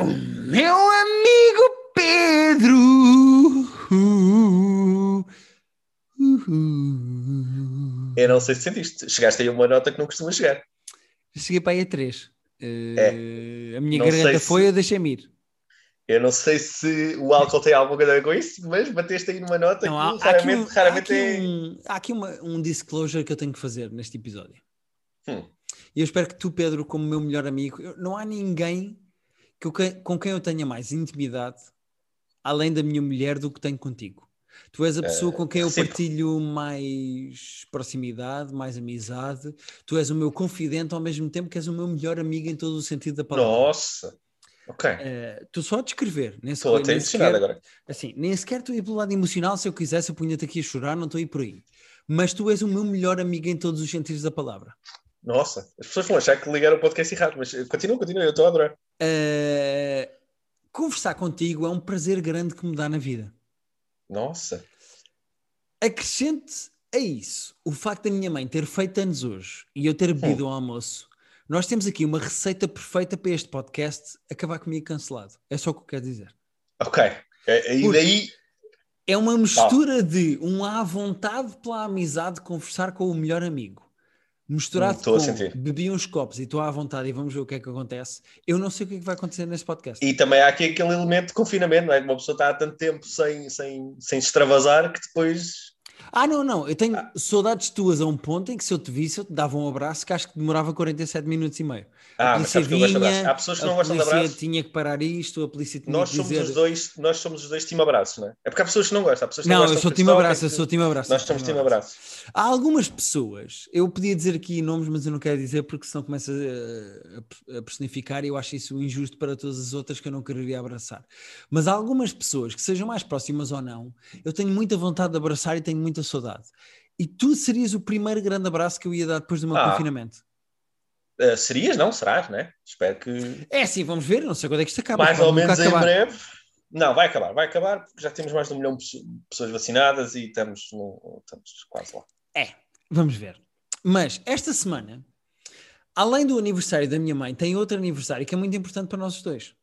Meu amigo Pedro. Uh, uh, uh. Eu não sei se sentiste. Chegaste aí a uma nota que não costuma chegar. Cheguei para aí a 3. a minha Não garganta sei se- foi, eu deixei-me ir. Eu não sei se o álcool tem alguma coisa a ver com isso, mas bateste aí numa nota Não, há, que há aqui, raramente, um, há raramente aqui, é. um, há aqui uma- um disclosure que eu tenho que fazer neste episódio. Hum. E eu espero que tu, Pedro, como meu melhor amigo, eu- não há ninguém que eu com quem eu tenha mais intimidade, além da minha mulher, do que tenho contigo. Tu és a pessoa com quem eu recíproco. partilho mais proximidade, mais amizade. Tu és o meu confidente ao mesmo tempo que és o meu melhor amigo em todo o sentido da palavra. Nossa! Ok. Eh, tu só a descrever. Nem Estou até nem emocionado sequer- agora. Assim, nem sequer estou a ir pelo lado emocional. Se eu quisesse, eu punha-te aqui a chorar, não estou a ir por aí. Mas tu és o meu melhor amigo em todos os sentidos da palavra. Nossa, as pessoas vão achar que ligaram o podcast errado, mas continua, continua, eu estou a adorar. Uh, conversar contigo é um prazer grande que me dá na vida. Nossa. Acrescente a isso o facto da minha mãe ter feito anos hoje e eu ter bebido ao almoço. Nós temos aqui uma receita perfeita para este podcast acabar comigo cancelado. É só o que eu quero dizer. Ok. É- E Por- daí. É uma mistura de um à vontade pela amizade de conversar com o melhor amigo. Misturado Hum, com bebi uns copos e estou à vontade e vamos ver o que é que acontece. Eu não sei o que é que vai acontecer nesse podcast. E também há aqui aquele elemento de confinamento, não é? Uma pessoa está há tanto tempo sem, sem, sem extravasar que depois. Ah, não, não. Eu tenho Ah. saudades tuas a um ponto em que se eu te visse, eu te dava um abraço que acho que demorava 47 minutos e meio. Ah, a mas polícia sabes que eu gosto de vinha. Há pessoas que não a gostam de polícia abraços. tinha que parar isto, a polícia tinha Nós que somos dizer... os dois, nós somos os dois time abraços, não é? É porque há pessoas que não gostam, há pessoas que Não, não eu sou time abraço, eu sou time abraço. Nós somos time abraço. Há algumas pessoas, eu podia dizer aqui nomes, mas eu não quero dizer porque senão começa a, a personificar e eu acho isso injusto para todas as outras que eu não quereria abraçar. Mas há algumas pessoas que sejam mais próximas ou não, eu tenho muita vontade de abraçar e tenho muita saudade. E tu serias o primeiro grande abraço que eu ia dar depois do meu Ah. confinamento. Uh, serias, não? Serás, né? Espero que É sim, vamos ver, não sei quando é que isto acaba. mais ou menos em breve. Não, vai acabar, vai acabar, porque já temos mais de um milhão de pesso- pessoas vacinadas e estamos, no, estamos quase lá. É, vamos ver. Mas esta semana, além do aniversário da minha mãe, tem outro aniversário que é muito importante para nós dois.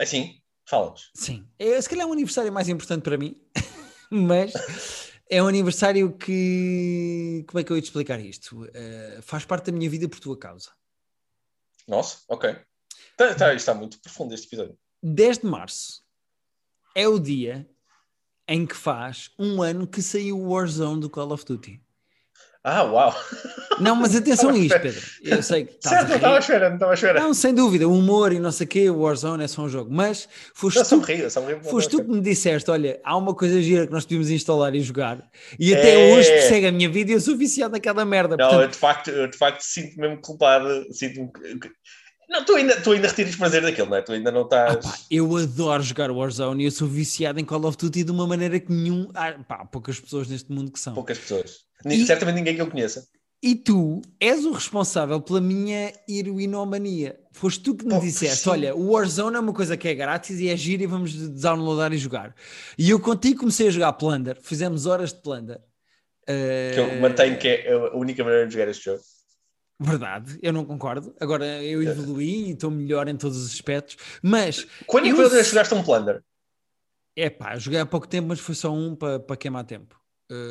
Assim, fala-nos. Sim, é, se calhar é um aniversário mais importante para mim, mas é um aniversário que. Como é que eu ia te explicar isto? Eh, faz parte da minha vida por tua causa. Nossa, ok. Tá, tá, está muito profundo este episódio. 10 de março é o dia em que faz um ano que saiu o Warzone do Call of Duty. Ah, uau! Não, mas atenção a isto, Pedro. Eu sei que Certo, não a estava rir. espera, não estava à espera. Não, sem dúvida, o humor e não sei o quê, o Warzone é só um jogo. Mas foste Não, tu, rio. não foste tu que me disseste: olha, há uma coisa gira que nós podíamos instalar e jogar, e É. até hoje persegue a minha vida e eu sou viciado naquela merda. Não, eu Portanto, de facto, eu de facto sinto mesmo culpado. Sinto não, tu ainda, tu ainda retiras prazer daquilo, não é? Tu ainda não ah, estás. pá, eu adoro jogar Warzone e eu sou viciado em Call of Duty de uma maneira que nenhum. Ah, pá, poucas pessoas neste mundo que são. Poucas pessoas. E- Certamente ninguém que eu conheça. E tu és o responsável pela minha heroinomania. Foste tu que me disseste: sim. olha, o Warzone é uma coisa que é grátis e é gira e vamos downloadar e jogar. E eu contigo comecei a jogar Plunder, fizemos horas de Plunder. Que eu Eh, mantenho que é a única maneira de jogar este jogo. Verdade, eu não concordo. Agora eu evoluí e estou melhor em todos os aspectos. Mas, Quando é que que jogaste um Plunder? é pá, joguei há pouco tempo, mas foi só um para para queimar tempo.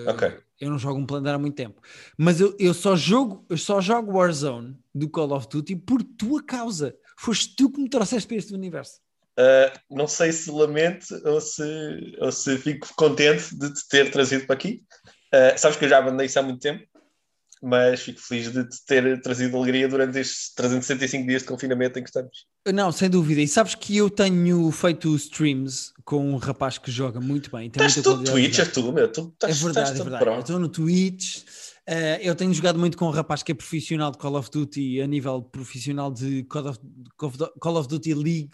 Ok. Eu não jogo um Plunder há muito tempo. Mas eu, eu só jogo eu só jogo Warzone do Call of Duty por tua causa. Foste tu que me trouxeste para este universo. Uh, não sei se lamento ou se, ou se fico contente de te ter trazido para aqui. Uh, sabes que eu já abandonei isso há muito tempo, mas fico feliz de te ter trazido alegria durante estes 365 dias de confinamento em que estamos. Não, sem dúvida. E sabes que eu tenho feito streams com um rapaz que joga muito bem. Estás qualidade de Twitch, és tu, meu. Tu É estás, verdade, estás é verdade. Eu pronto. estou no Twitch. eh, eu tenho jogado muito com um rapaz que é profissional de Call of Duty a nível profissional de Call of, Call of Duty League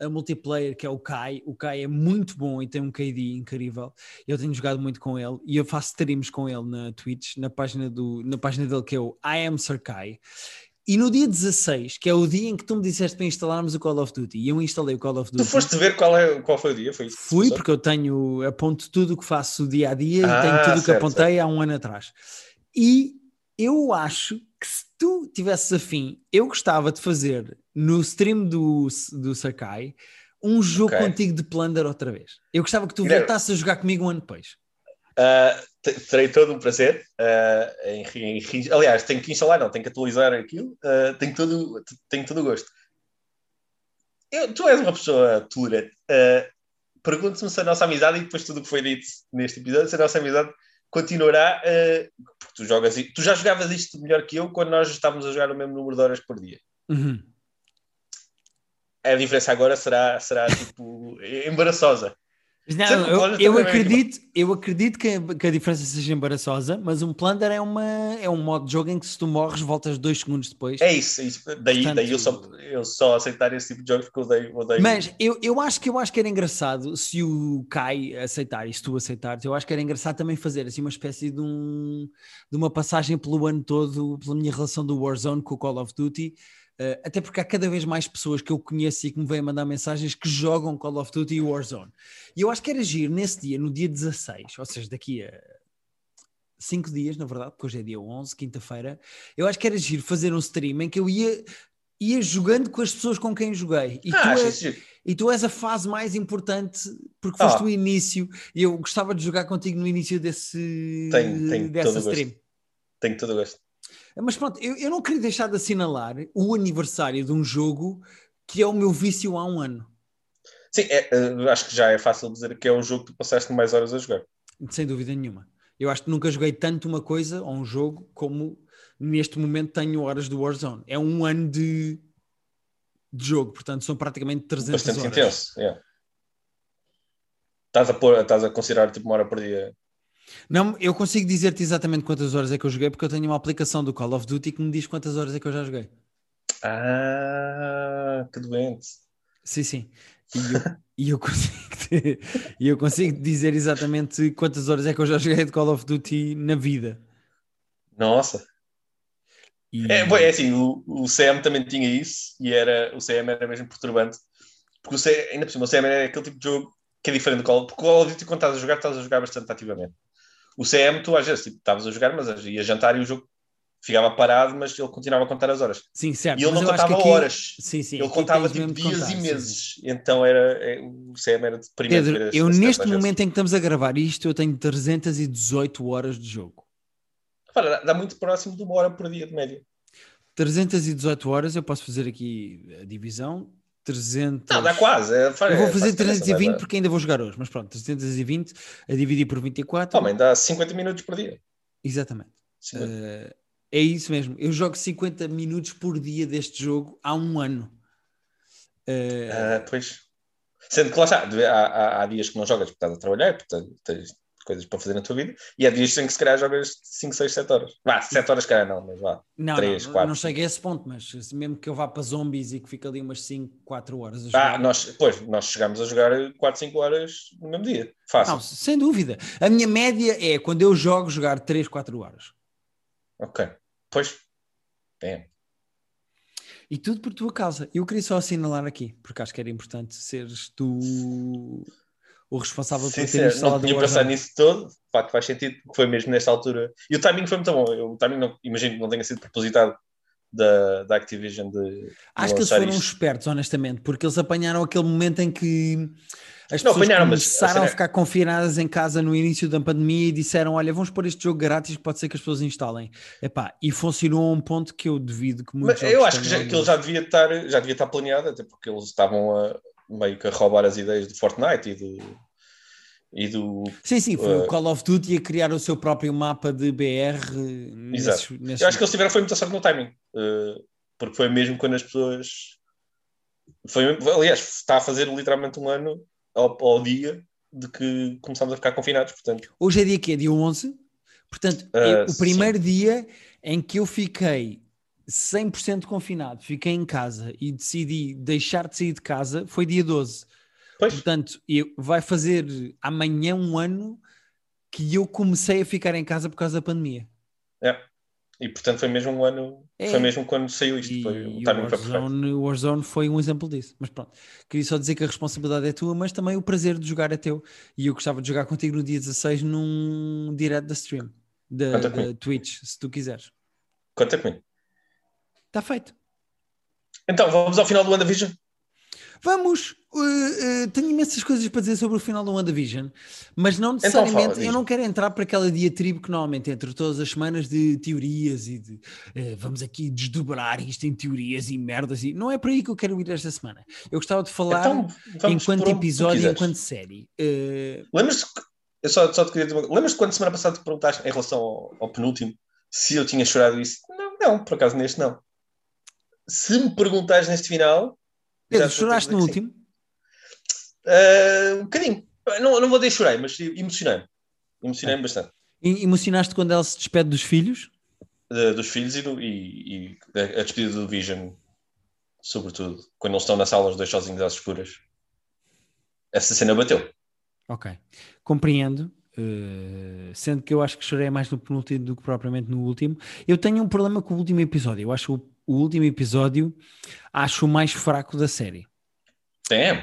a multiplayer, que é o Kai. O Kai é muito bom e tem um KD incrível. Eu tenho jogado muito com ele e eu faço streams com ele na Twitch, na página, do, na página dele que é o I Am Sir Kai. E no dia 16, que é o dia em que tu me disseste para instalarmos o Call of Duty, e eu instalei o Call of Duty. Tu foste ver qual, é, qual foi o dia? Foi isso Fui, passou? porque eu tenho, aponto tudo o que faço dia a dia Ah, e tenho tudo o que certo, apontei há um ano atrás. E eu acho que se tu tivesses afim, eu gostava de fazer no stream do, do Sakai um jogo Ok. contigo de Plunder outra vez. Eu gostava que tu voltasses a jogar comigo um ano depois. Uh, te- terei todo um prazer uh, em, em- aliás, tenho que instalar, não, tenho que atualizar aquilo, uh, tenho, todo, tenho todo o gosto. Eu- tu és uma pessoa tolerante. Uh, Pergunto-me se a nossa amizade, e depois tudo o que foi dito neste episódio, se a nossa amizade continuará, uh, porque tu jogas, tu já jogavas isto melhor que eu quando nós estávamos a jogar o mesmo número de horas por dia. Uhum. A diferença agora será, será tipo, embaraçosa. Não, eu, eu acredito, eu acredito que a, que a diferença seja embaraçosa, mas um Plunder é, uma, é um modo de jogo em que se tu morres, voltas dois segundos depois. É isso, é isso. Daí, Portanto- daí eu, só, eu só aceitar esse tipo de jogos porque eu odeio. odeio Mas eu, eu acho que eu acho que era engraçado se o Kai aceitar e se tu aceitares, eu acho que era engraçado também fazer assim uma espécie de, um, de uma passagem pelo ano todo, pela minha relação do Warzone com o Call of Duty. Eh, até porque há cada vez mais pessoas que eu conheço e que me vêm mandar mensagens que jogam Call of Duty e Warzone. E eu acho que era giro nesse dia, no dia 16, ou seja, daqui a cinco dias, na verdade, porque hoje é dia 11, quinta-feira, eu acho que era giro fazer um stream em que eu ia, ia jogando com as pessoas com quem joguei. E Ah, tu és- giro. e tu és a fase mais importante porque foste Ah. o início e eu gostava de jogar contigo no início desse Tenho- tenho dessa todo o gosto. stream. Tenho todo o gosto. Mas pronto, eu, eu não queria deixar de assinalar o aniversário de um jogo que é o meu vício há um ano. Sim, é, eh, acho que já é fácil dizer que é o jogo que tu passaste mais horas a jogar. Sem dúvida nenhuma. Eu acho que nunca joguei tanto uma coisa ou um jogo como neste momento tenho horas do Warzone. É um ano de, de jogo, portanto são praticamente 300 Bastante horas. intenso. yeah. Estás a, pôr, estás a considerar tipo uma hora por dia. Não, eu consigo dizer-te exatamente quantas horas é que eu joguei porque eu tenho uma aplicação do Call of Duty que me diz quantas horas é que eu já joguei. Ah, que doente. Sim, sim. E eu, e eu consigo e eu consigo dizer exatamente quantas horas é que eu já joguei de Call of Duty na vida. Nossa. E- É, bom, é assim, o, o CM também tinha isso e era, o CM era mesmo perturbante. Porque o CM, ainda por cima, o CM é aquele tipo de jogo que é diferente do Call of Duty. Porque o Call of Duty, quando estás a jogar, estás a jogar bastante ativamente. O CM, tu às vezes tipo, estavas a jogar, mas ia jantar e o jogo ficava parado, mas ele continuava a contar as horas. Sim, certo. E ele mas não contava aqui- horas. Sim, sim. ele contava tipo dias contar, e meses. sim. Então era, é, o CM era deprimente. Pedro, esse- eu esse neste momento em que estamos a gravar isto, eu tenho 318 horas de jogo. Repara, dá, dá muito próximo de uma hora por dia de média. 318 horas, eu posso fazer aqui a divisão. 300... Não, dá quase. É, Eu vou é, fazer faz diferença, 320 dá- porque ainda vou jogar hoje, mas pronto, 320 a dividir por 24. Homem, dá 50 minutos por dia. Exatamente. 50. Eh, é isso mesmo. Eu jogo 50 minutos por dia deste jogo há um ano. Eh, Ah, pois. Sendo que lá está, há, há, há dias que não jogas porque estás a trabalhar, tens- tens coisas para fazer na tua vida, e há dias em que se calhar jogas 5, 6, 7 horas. Vá, 7 horas, calhar não, mas vá. não, três, não, quatro. não chego a esse ponto, mas mesmo que eu vá para zombies e que fique ali umas 5, 4 horas a Ah, jogar. nós, pois, nós chegámos a jogar 4, 5 horas no mesmo dia. Fácil. Não, sem dúvida. A minha média é quando eu jogo jogar 3, 4 horas. Ok. Pois. É. E tudo por tua causa. Eu queria só assinalar aqui, porque acho que era importante seres tu o responsável por Sim, ter sim, instalado não tinha o Warzone. nisso todo, de facto faz sentido, foi mesmo nesta altura. E o timing foi muito bom. Eu, o timing, não, imagino que não tenha sido propositado da, da Activision de. de Acho que eles foram isto. espertos, honestamente, porque eles apanharam aquele momento em que as Não, pessoas apanharam, mas começaram a é- ficar confinadas em casa no início da pandemia e disseram: Olha, vamos pôr este jogo grátis que pode ser que as pessoas instalem. Epá, e funcionou a um ponto que eu devido que muitos Mas eu acho que, já, que ele já devia estar, já devia estar planeado, até porque eles estavam a, meio que a roubar as ideias do Fortnite e do. E do Sim, sim, foi Uh, o Call of Duty a criar o seu próprio mapa de BR. Exato. Nesses, nesses... Eu acho que eles tiveram foi muita sorte no timing, eh, porque foi mesmo quando as pessoas. Foi, aliás, está a fazer literalmente um ano ao, ao dia de que começámos a ficar confinados, portanto. Hoje é dia que é dia 11, portanto, eu- o sim. primeiro dia em que eu fiquei 100% confinado, fiquei em casa e decidi deixar de sair de casa foi dia 12. Pois, Portanto, eu, vai fazer amanhã um ano que eu comecei a ficar em casa por causa da pandemia. é. E portanto foi mesmo um ano. É. Foi mesmo quando saiu isto. E, foi, e o o foi perfeito. Warzone, o Warzone foi um exemplo disso. Mas pronto, queria só dizer que a responsabilidade é tua, mas também o prazer de jogar é teu. E eu gostava de jogar contigo no dia 16 num direto da stream, da, da. Twitch, se tu quiseres. Conta comigo. Está feito. Então, vamos ao final do WandaVision? Vamos! Uh, uh, tenho imensas coisas para dizer sobre o final do WandaVision, mas não então necessariamente. Então, eu não quero entrar para aquela diatribe que normalmente entre todas as semanas de teorias e de uh, vamos aqui desdobrar isto em teorias e merdas. E não é para aí que eu quero ir esta semana. Eu gostava de falar então, enquanto episódio e enquanto série. Lembras-te? Eu só, só te queria dizer Lembras-te quando semana passada te perguntaste em relação ao, ao penúltimo se eu tinha chorado isso? Não, não, por acaso neste não. Se me perguntares neste final. Pedro, choraste no último? Uh, um bocadinho. Não, não vou dizer chorei, mas emocionei-me. Emocionei-me bastante. E emocionaste quando ela se despede dos filhos? Uh, dos filhos e, do, e, e, a despedida do Vision, sobretudo. Quando eles estão na sala, os dois sozinhos às escuras. Essa cena bateu. Ok. Compreendo. Uh, sendo que eu acho que chorei mais no penúltimo do que propriamente no último. Eu tenho um problema com o último episódio. Eu acho o, o último episódio acho o mais fraco da série. Tem.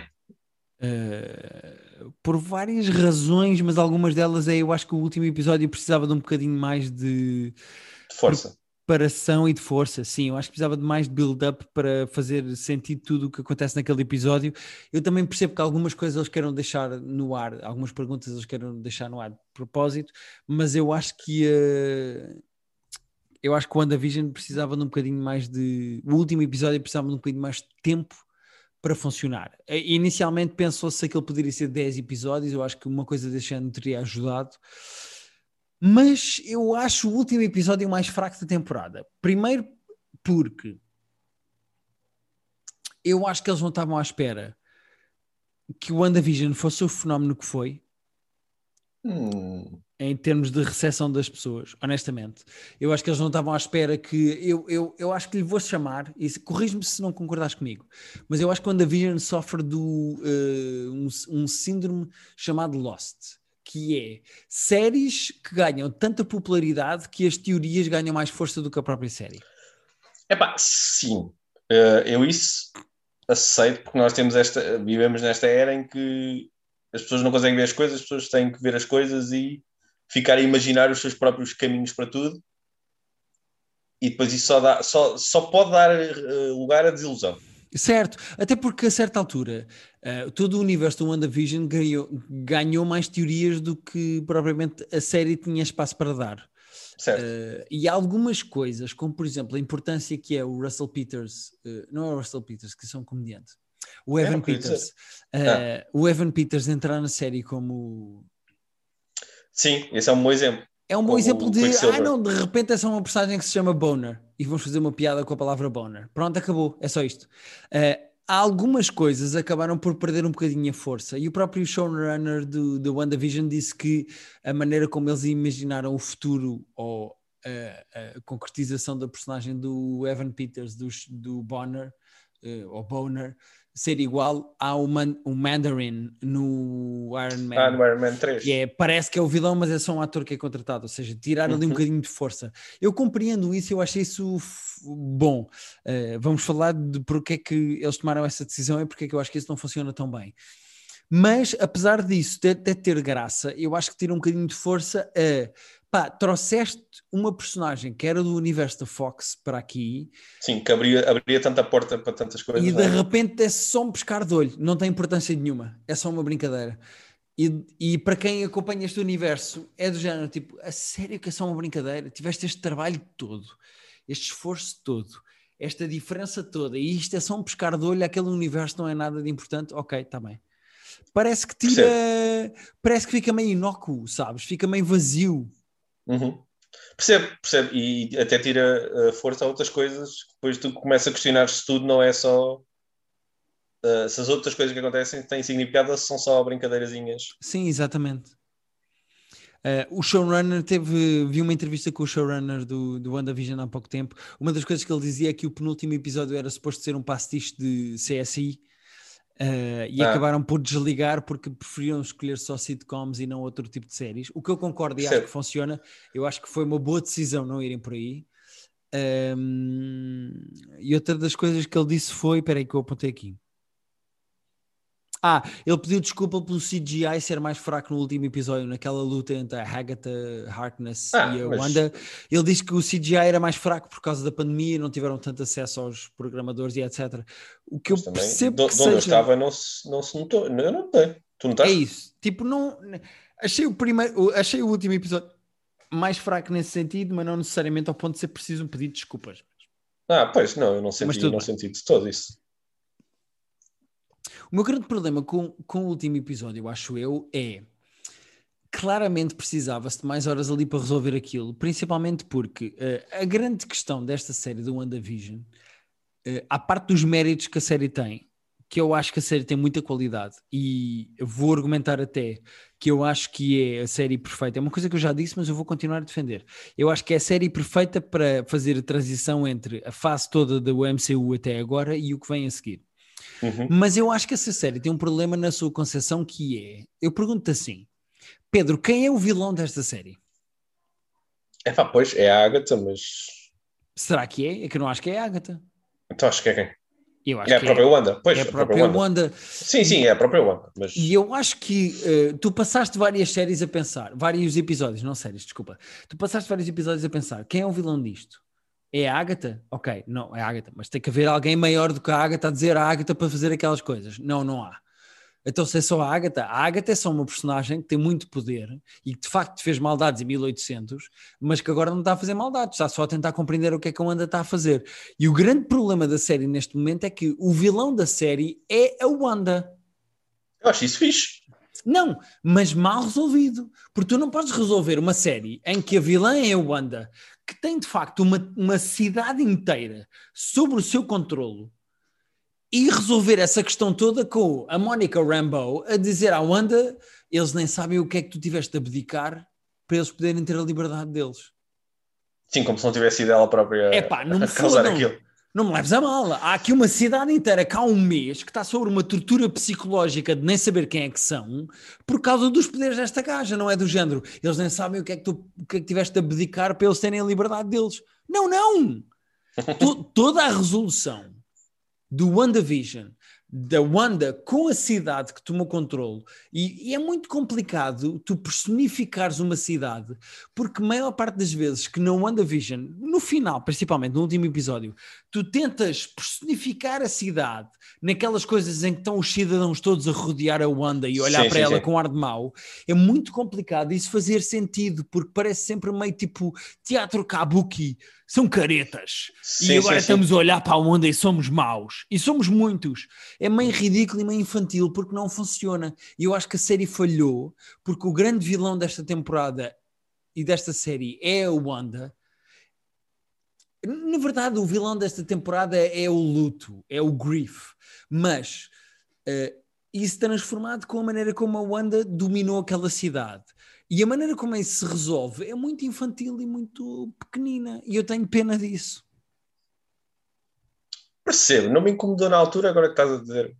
Uh, por várias razões, mas algumas delas é eu acho que o último episódio precisava de um bocadinho mais de, de força. Preparação e de força, sim, eu acho que precisava de mais de build-up para fazer sentido tudo o que acontece naquele episódio. Eu também percebo que algumas coisas eles queiram deixar no ar, algumas perguntas eles queiram deixar no ar de propósito, mas eu acho que uh, eu acho que o WandaVision precisava de um bocadinho mais de. O último episódio precisava de um bocadinho mais de tempo para funcionar. Inicialmente pensou-se que ele poderia ser 10 episódios, eu acho que uma coisa desse ano teria ajudado. Mas eu acho o último episódio mais fraco da temporada. Primeiro porque eu acho que eles não estavam à espera que o WandaVision fosse o fenómeno que foi. Hum em termos de recepção das pessoas, honestamente. Eu acho que eles não estavam à espera que. Eu, eu, eu acho que lhe vou chamar, e corrijo-me se não concordares comigo, mas eu acho que quando a Vision sofre do uh, um, um síndrome chamado Lost, que é séries que ganham tanta popularidade que as teorias ganham mais força do que a própria série. É pá, sim. Uh, eu isso aceito porque nós temos esta, vivemos nesta era em que as pessoas não conseguem ver as coisas, as pessoas têm que ver as coisas e ficar a imaginar os seus próprios caminhos para tudo e depois isso só, dá, só, só pode dar uh, lugar à desilusão. Certo, até porque a certa altura uh, todo o universo do WandaVision ganhou, ganhou mais teorias do que propriamente a série tinha espaço para dar. Certo. Uh, e algumas coisas, como por exemplo a importância que é o Russell Peters, não é o Russell Peters, que são comediante, o Evan é, Peters, ah. o Evan Peters entrar na série como Sim, esse é um bom exemplo. É um bom exemplo de, ah não, de repente é só uma personagem que se chama Boner e vamos fazer uma piada com a palavra Boner. Pronto, acabou, é só isto. Uh, algumas coisas acabaram por perder um bocadinho a força e o próprio showrunner do, do WandaVision disse que a maneira como eles imaginaram o futuro ou a, a concretização da personagem do Evan Peters, do, do Bonner, uh, ou Boner, ser igual ao Man, o Mandarin no Iron Man. Ah, no Iron Man 3. Que é, parece que é o vilão, mas é só um ator que é contratado, ou seja, tirar ali um uhum. bocadinho de força. Eu compreendo isso, eu achei isso bom. Uh, vamos falar de porque é que eles tomaram essa decisão e porque é que eu acho que isso não funciona tão bem. Mas, apesar disso, de, de ter graça, eu acho que tira um bocadinho de força a pá, trouxeste uma personagem que era do universo da Fox para aqui. Sim, que abria, abria tanta porta para tantas coisas. E de é? repente é só um pescar de olho, não tem importância nenhuma, é só uma brincadeira. E, e para quem acompanha este universo, é do género tipo, a sério que é só uma brincadeira? Tiveste este trabalho todo, este esforço todo, esta diferença toda, e isto é só um pescar de olho, aquele universo não é nada de importante, ok, está bem. Parece que tira, Percebo. parece que fica meio inócuo, sabes? Fica meio vazio. Uhum. Percebo, percebo. E até tira uh, força a outras coisas. Depois tu começas a questionar se tudo não é só. Uh, se as outras coisas que acontecem têm significado ou se são só brincadeirazinhas. Sim, exatamente. Uh, o showrunner teve. Vi uma entrevista com o showrunner do, do WandaVision há pouco tempo. Uma das coisas que ele dizia é que o penúltimo episódio era suposto ser um pastiche de CSI Uh, e ah. acabaram por desligar porque preferiam escolher só sitcoms e não outro tipo de séries. O que eu concordo e acho que funciona, eu acho que foi uma boa decisão não irem por aí. Um, e outra das coisas que ele disse foi: espera aí que eu apontei aqui. Ah, ele pediu desculpa pelo CGI ser mais fraco no último episódio, naquela luta entre a Agatha Harkness Ah, e a mas- Wanda. Ele disse que o CGI era mais fraco por causa da pandemia, não tiveram tanto acesso aos programadores e etc. O que Mas eu também, percebo de, que onde eu seja... estava não se, não se notou. Eu não notei. Tu É notaste? isso. Tipo, não. Achei o primeiro. Achei o último episódio mais fraco nesse sentido, mas não necessariamente ao ponto de ser preciso um pedido de desculpas. Ah, pois, não, eu não senti, tudo não bem. senti de todo isso. O meu grande problema com, com o último episódio, eu acho eu, é claramente precisava-se de mais horas ali para resolver aquilo, principalmente porque eh, a grande questão desta série do WandaVision, uh, à parte dos méritos que a série tem, que eu acho que a série tem muita qualidade e vou argumentar até que eu acho que é a série perfeita. É uma coisa que eu já disse, mas eu vou continuar a defender. Eu acho que é a série perfeita para fazer a transição entre a fase toda do MCU até agora e o que vem a seguir. Uhum. Mas eu acho que essa série tem um problema na sua concepção que é, eu pergunto assim, Pedro, quem é o vilão desta série? É pá, pois, é a Agatha, mas. Será que é? É que eu não acho que é a Agatha. Então acho que é quem? Eu acho É a que própria Wanda. Pois, é, a própria Wanda. Wanda. Sim, sim, é a própria Wanda. Mas E eu acho que eh, tu passaste várias séries a pensar, vários episódios, não séries, desculpa. Tu passaste vários episódios a pensar, quem é o vilão disto? É a Agatha? Ok, não, é a Agatha, mas tem que haver alguém maior do que a Agatha a dizer a Agatha para fazer aquelas coisas. Não, não há. Então, se é só a Agatha, a Agatha é só uma personagem que tem muito poder e que de facto fez maldades em 1800, mas que agora não está a fazer maldades, está só a tentar compreender o que é que a Wanda está a fazer. E o grande problema da série neste momento é que o vilão da série é a Wanda. eu acho isso fixe. Não, mas mal resolvido. Porque tu não podes resolver uma série em que a vilã é a Wanda, que tem de facto uma, uma cidade inteira sobre o seu controlo, e resolver essa questão toda com a Monica Rambeau a dizer à Wanda: eles nem sabem o que é que tu tiveste de abdicar para eles poderem ter a liberdade deles. Sim, como se não tivesse sido ela própria Epá, não a causar aquilo. Não me leves a mal. Há aqui uma cidade inteira que há um mês que está sobre uma tortura psicológica de nem saber quem é que são por causa dos poderes desta gaja, não é do género. Eles nem sabem o que é que tu que é que tiveste de abdicar para eles terem a liberdade deles. Não, não! To- toda a resolução do WandaVision, da Wanda com a cidade que tomou controle, e, e é muito complicado tu personificares uma cidade, porque a maior parte das vezes que na WandaVision, no final, principalmente no último episódio, tu tentas personificar a cidade naquelas coisas em que estão os cidadãos todos a rodear a Wanda e olhar Sim, para sim, ela sim. com ar de mau, é muito complicado isso fazer sentido, porque parece sempre meio tipo teatro kabuki, são caretas. Sim, e agora sim, sim. estamos a olhar para a onda e somos maus. E somos muitos. É meio ridículo e meio infantil porque não funciona. E eu acho que a série falhou porque o grande vilão desta temporada e desta série é a Wanda. Na verdade, o vilão desta temporada é o luto, é o grief. Mas eh, isso transformado com a maneira como a Wanda dominou aquela cidade. E a maneira como isso se resolve é muito infantil e muito pequenina. E eu tenho pena disso. Percebo, não me incomodou na altura, agora que estás a dizer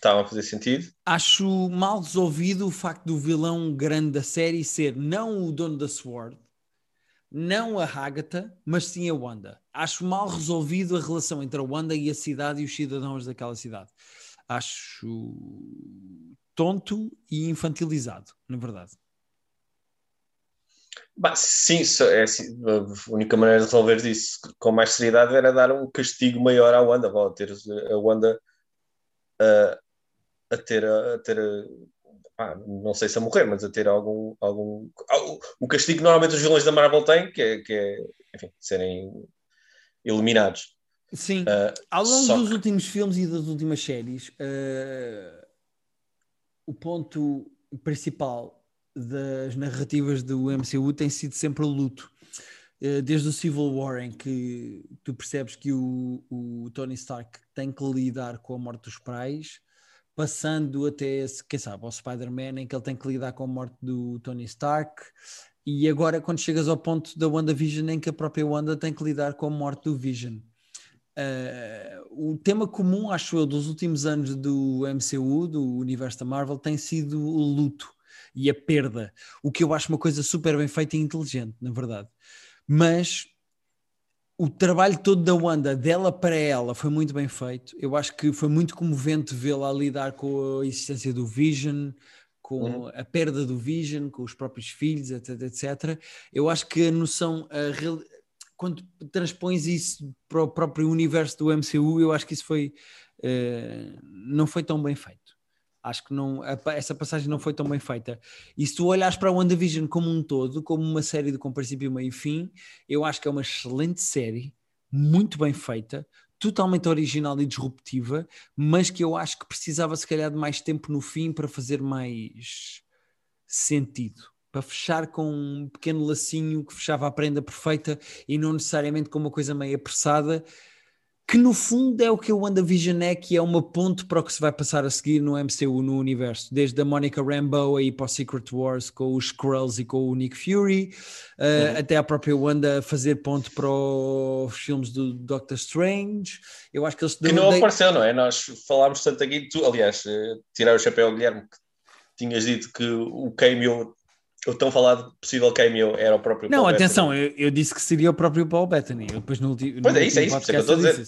estava a fazer sentido. Acho mal resolvido o facto do vilão grande da série ser não o dono da Sword, não a Agatha, mas sim a Wanda. Acho mal resolvido a relação entre a Wanda e a cidade e os cidadãos daquela cidade. Acho tonto e infantilizado, na verdade. Bah, sim, só- é assim, a única maneira de resolver isso com mais seriedade era dar um castigo maior à Wanda, vá, ter a Wanda a, a ter, a, ter pá, não sei se a morrer, mas a ter algum, algum o- castigo que normalmente os vilões da Marvel têm, que é, que é enfim, serem eliminados. Sim, Ah, ao longo dos que- últimos filmes e das últimas séries, eh, o ponto principal das narrativas do MCU tem sido sempre o luto. Eh, desde o Civil War, em que tu percebes que o, o Tony Stark tem que lidar com a morte dos pais, passando até, quem sabe, ao Spider-Man, em que ele tem que lidar com a morte do Tony Stark, e agora quando chegas ao ponto da WandaVision, em que a própria Wanda tem que lidar com a morte do Vision. Uh, o tema comum, acho eu, dos últimos anos do MCU, do universo da Marvel, tem sido o luto e a perda, o que eu acho uma coisa super bem feita e inteligente, na verdade. Mas o trabalho todo da Wanda, dela para ela, foi muito bem feito. Eu acho que foi muito comovente vê-la lidar com a existência do Vision, com uhum. a perda do Vision, com os próprios filhos, etc, etc. Eu acho que a noção, a real... quando transpões isso para o próprio universo do MCU, eu acho que isso foi, uh, não foi tão bem feito. Acho que não, essa passagem não foi tão bem feita. E se tu olhares para a WandaVision como um todo, como uma série de com princípio, meio e fim, eu acho que é uma excelente série, muito bem feita, totalmente original e disruptiva, mas que eu acho que precisava se calhar de mais tempo no fim para fazer mais sentido. Para fechar com um pequeno lacinho que fechava a prenda perfeita e não necessariamente com uma coisa meio apressada que no fundo é o que o WandaVision é, que é uma ponte para o que se vai passar a seguir no MCU, no universo, desde a Monica Rambeau aí para o Secret Wars com os Skrulls e com o Nick Fury, uh, até a própria Wanda fazer ponte para os filmes do Doctor Strange. Eu acho que eles que não apareceu, não é? Nós falámos tanto aqui, tu, aliás, uh, tirar o chapéu Guilherme, que tinhas dito que o cameo o tão falado possível cameo era o próprio Não, Paul atenção, eu, eu, disse que seria o próprio Paul Bettany. Eu depois no, no pois é, isso, é isso, que eu estou a dizer.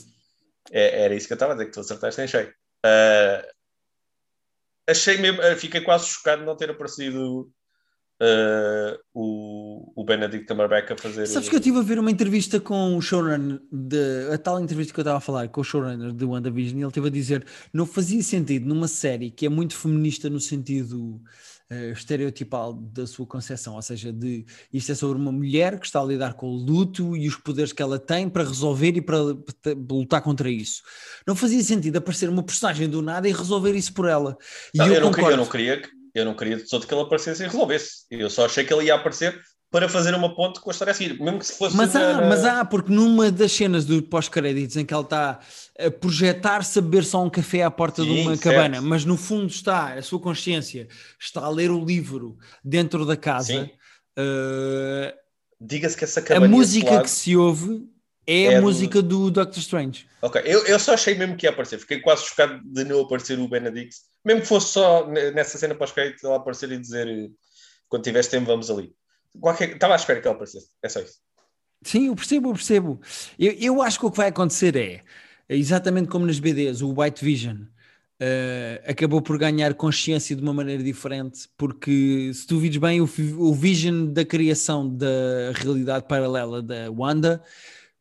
É, era isso que eu estava a dizer, que tu acertaste em cheio. Uh, achei mesmo, uh, fiquei quase chocado de não ter aparecido uh, o, o Benedict Cumberbatch a fazer. Sabes que eu estive a ver uma entrevista com o showrunner, de, a tal entrevista que eu estava a falar com o showrunner de WandaVision, e ele esteve a dizer não fazia sentido numa série que é muito feminista no sentido uh, estereotipal da sua concepção, ou seja, de isto é sobre uma mulher que está a lidar com o luto e os poderes que ela tem para resolver e para, para lutar contra isso. Não fazia sentido aparecer uma personagem do nada e resolver isso por ela. Não, eu, eu, não queria, eu, não queria, que, eu não queria de todo que ele aparecesse e resolvesse. Eu só achei que ele ia aparecer para fazer uma ponte com a história a seguir, mesmo que se fosse. Mas há, na... mas há, porque numa das cenas do pós-créditos em que ele está a projetar-se a beber só um café à porta Sim, de uma certo. cabana, mas no fundo está, a sua consciência está a ler o livro dentro da casa. Uh, Diga-se que essa cabana. A música que se ouve é, é a música do... do Doctor Strange. Ok, eu, eu só achei mesmo que ia aparecer, fiquei quase chocado de não aparecer o Benedict, mesmo que fosse só nessa cena pós-crédito ele aparecer e dizer quando tiveres tempo vamos ali. Qualquer... Estava à espera que ele aparecesse. É só isso. Sim, eu percebo, eu percebo. Eu, eu acho que o que vai acontecer é, exatamente como nas BDs, o White Vision uh, acabou por ganhar consciência de uma maneira diferente, porque se tu vires bem, o, o Vision da criação da realidade paralela da Wanda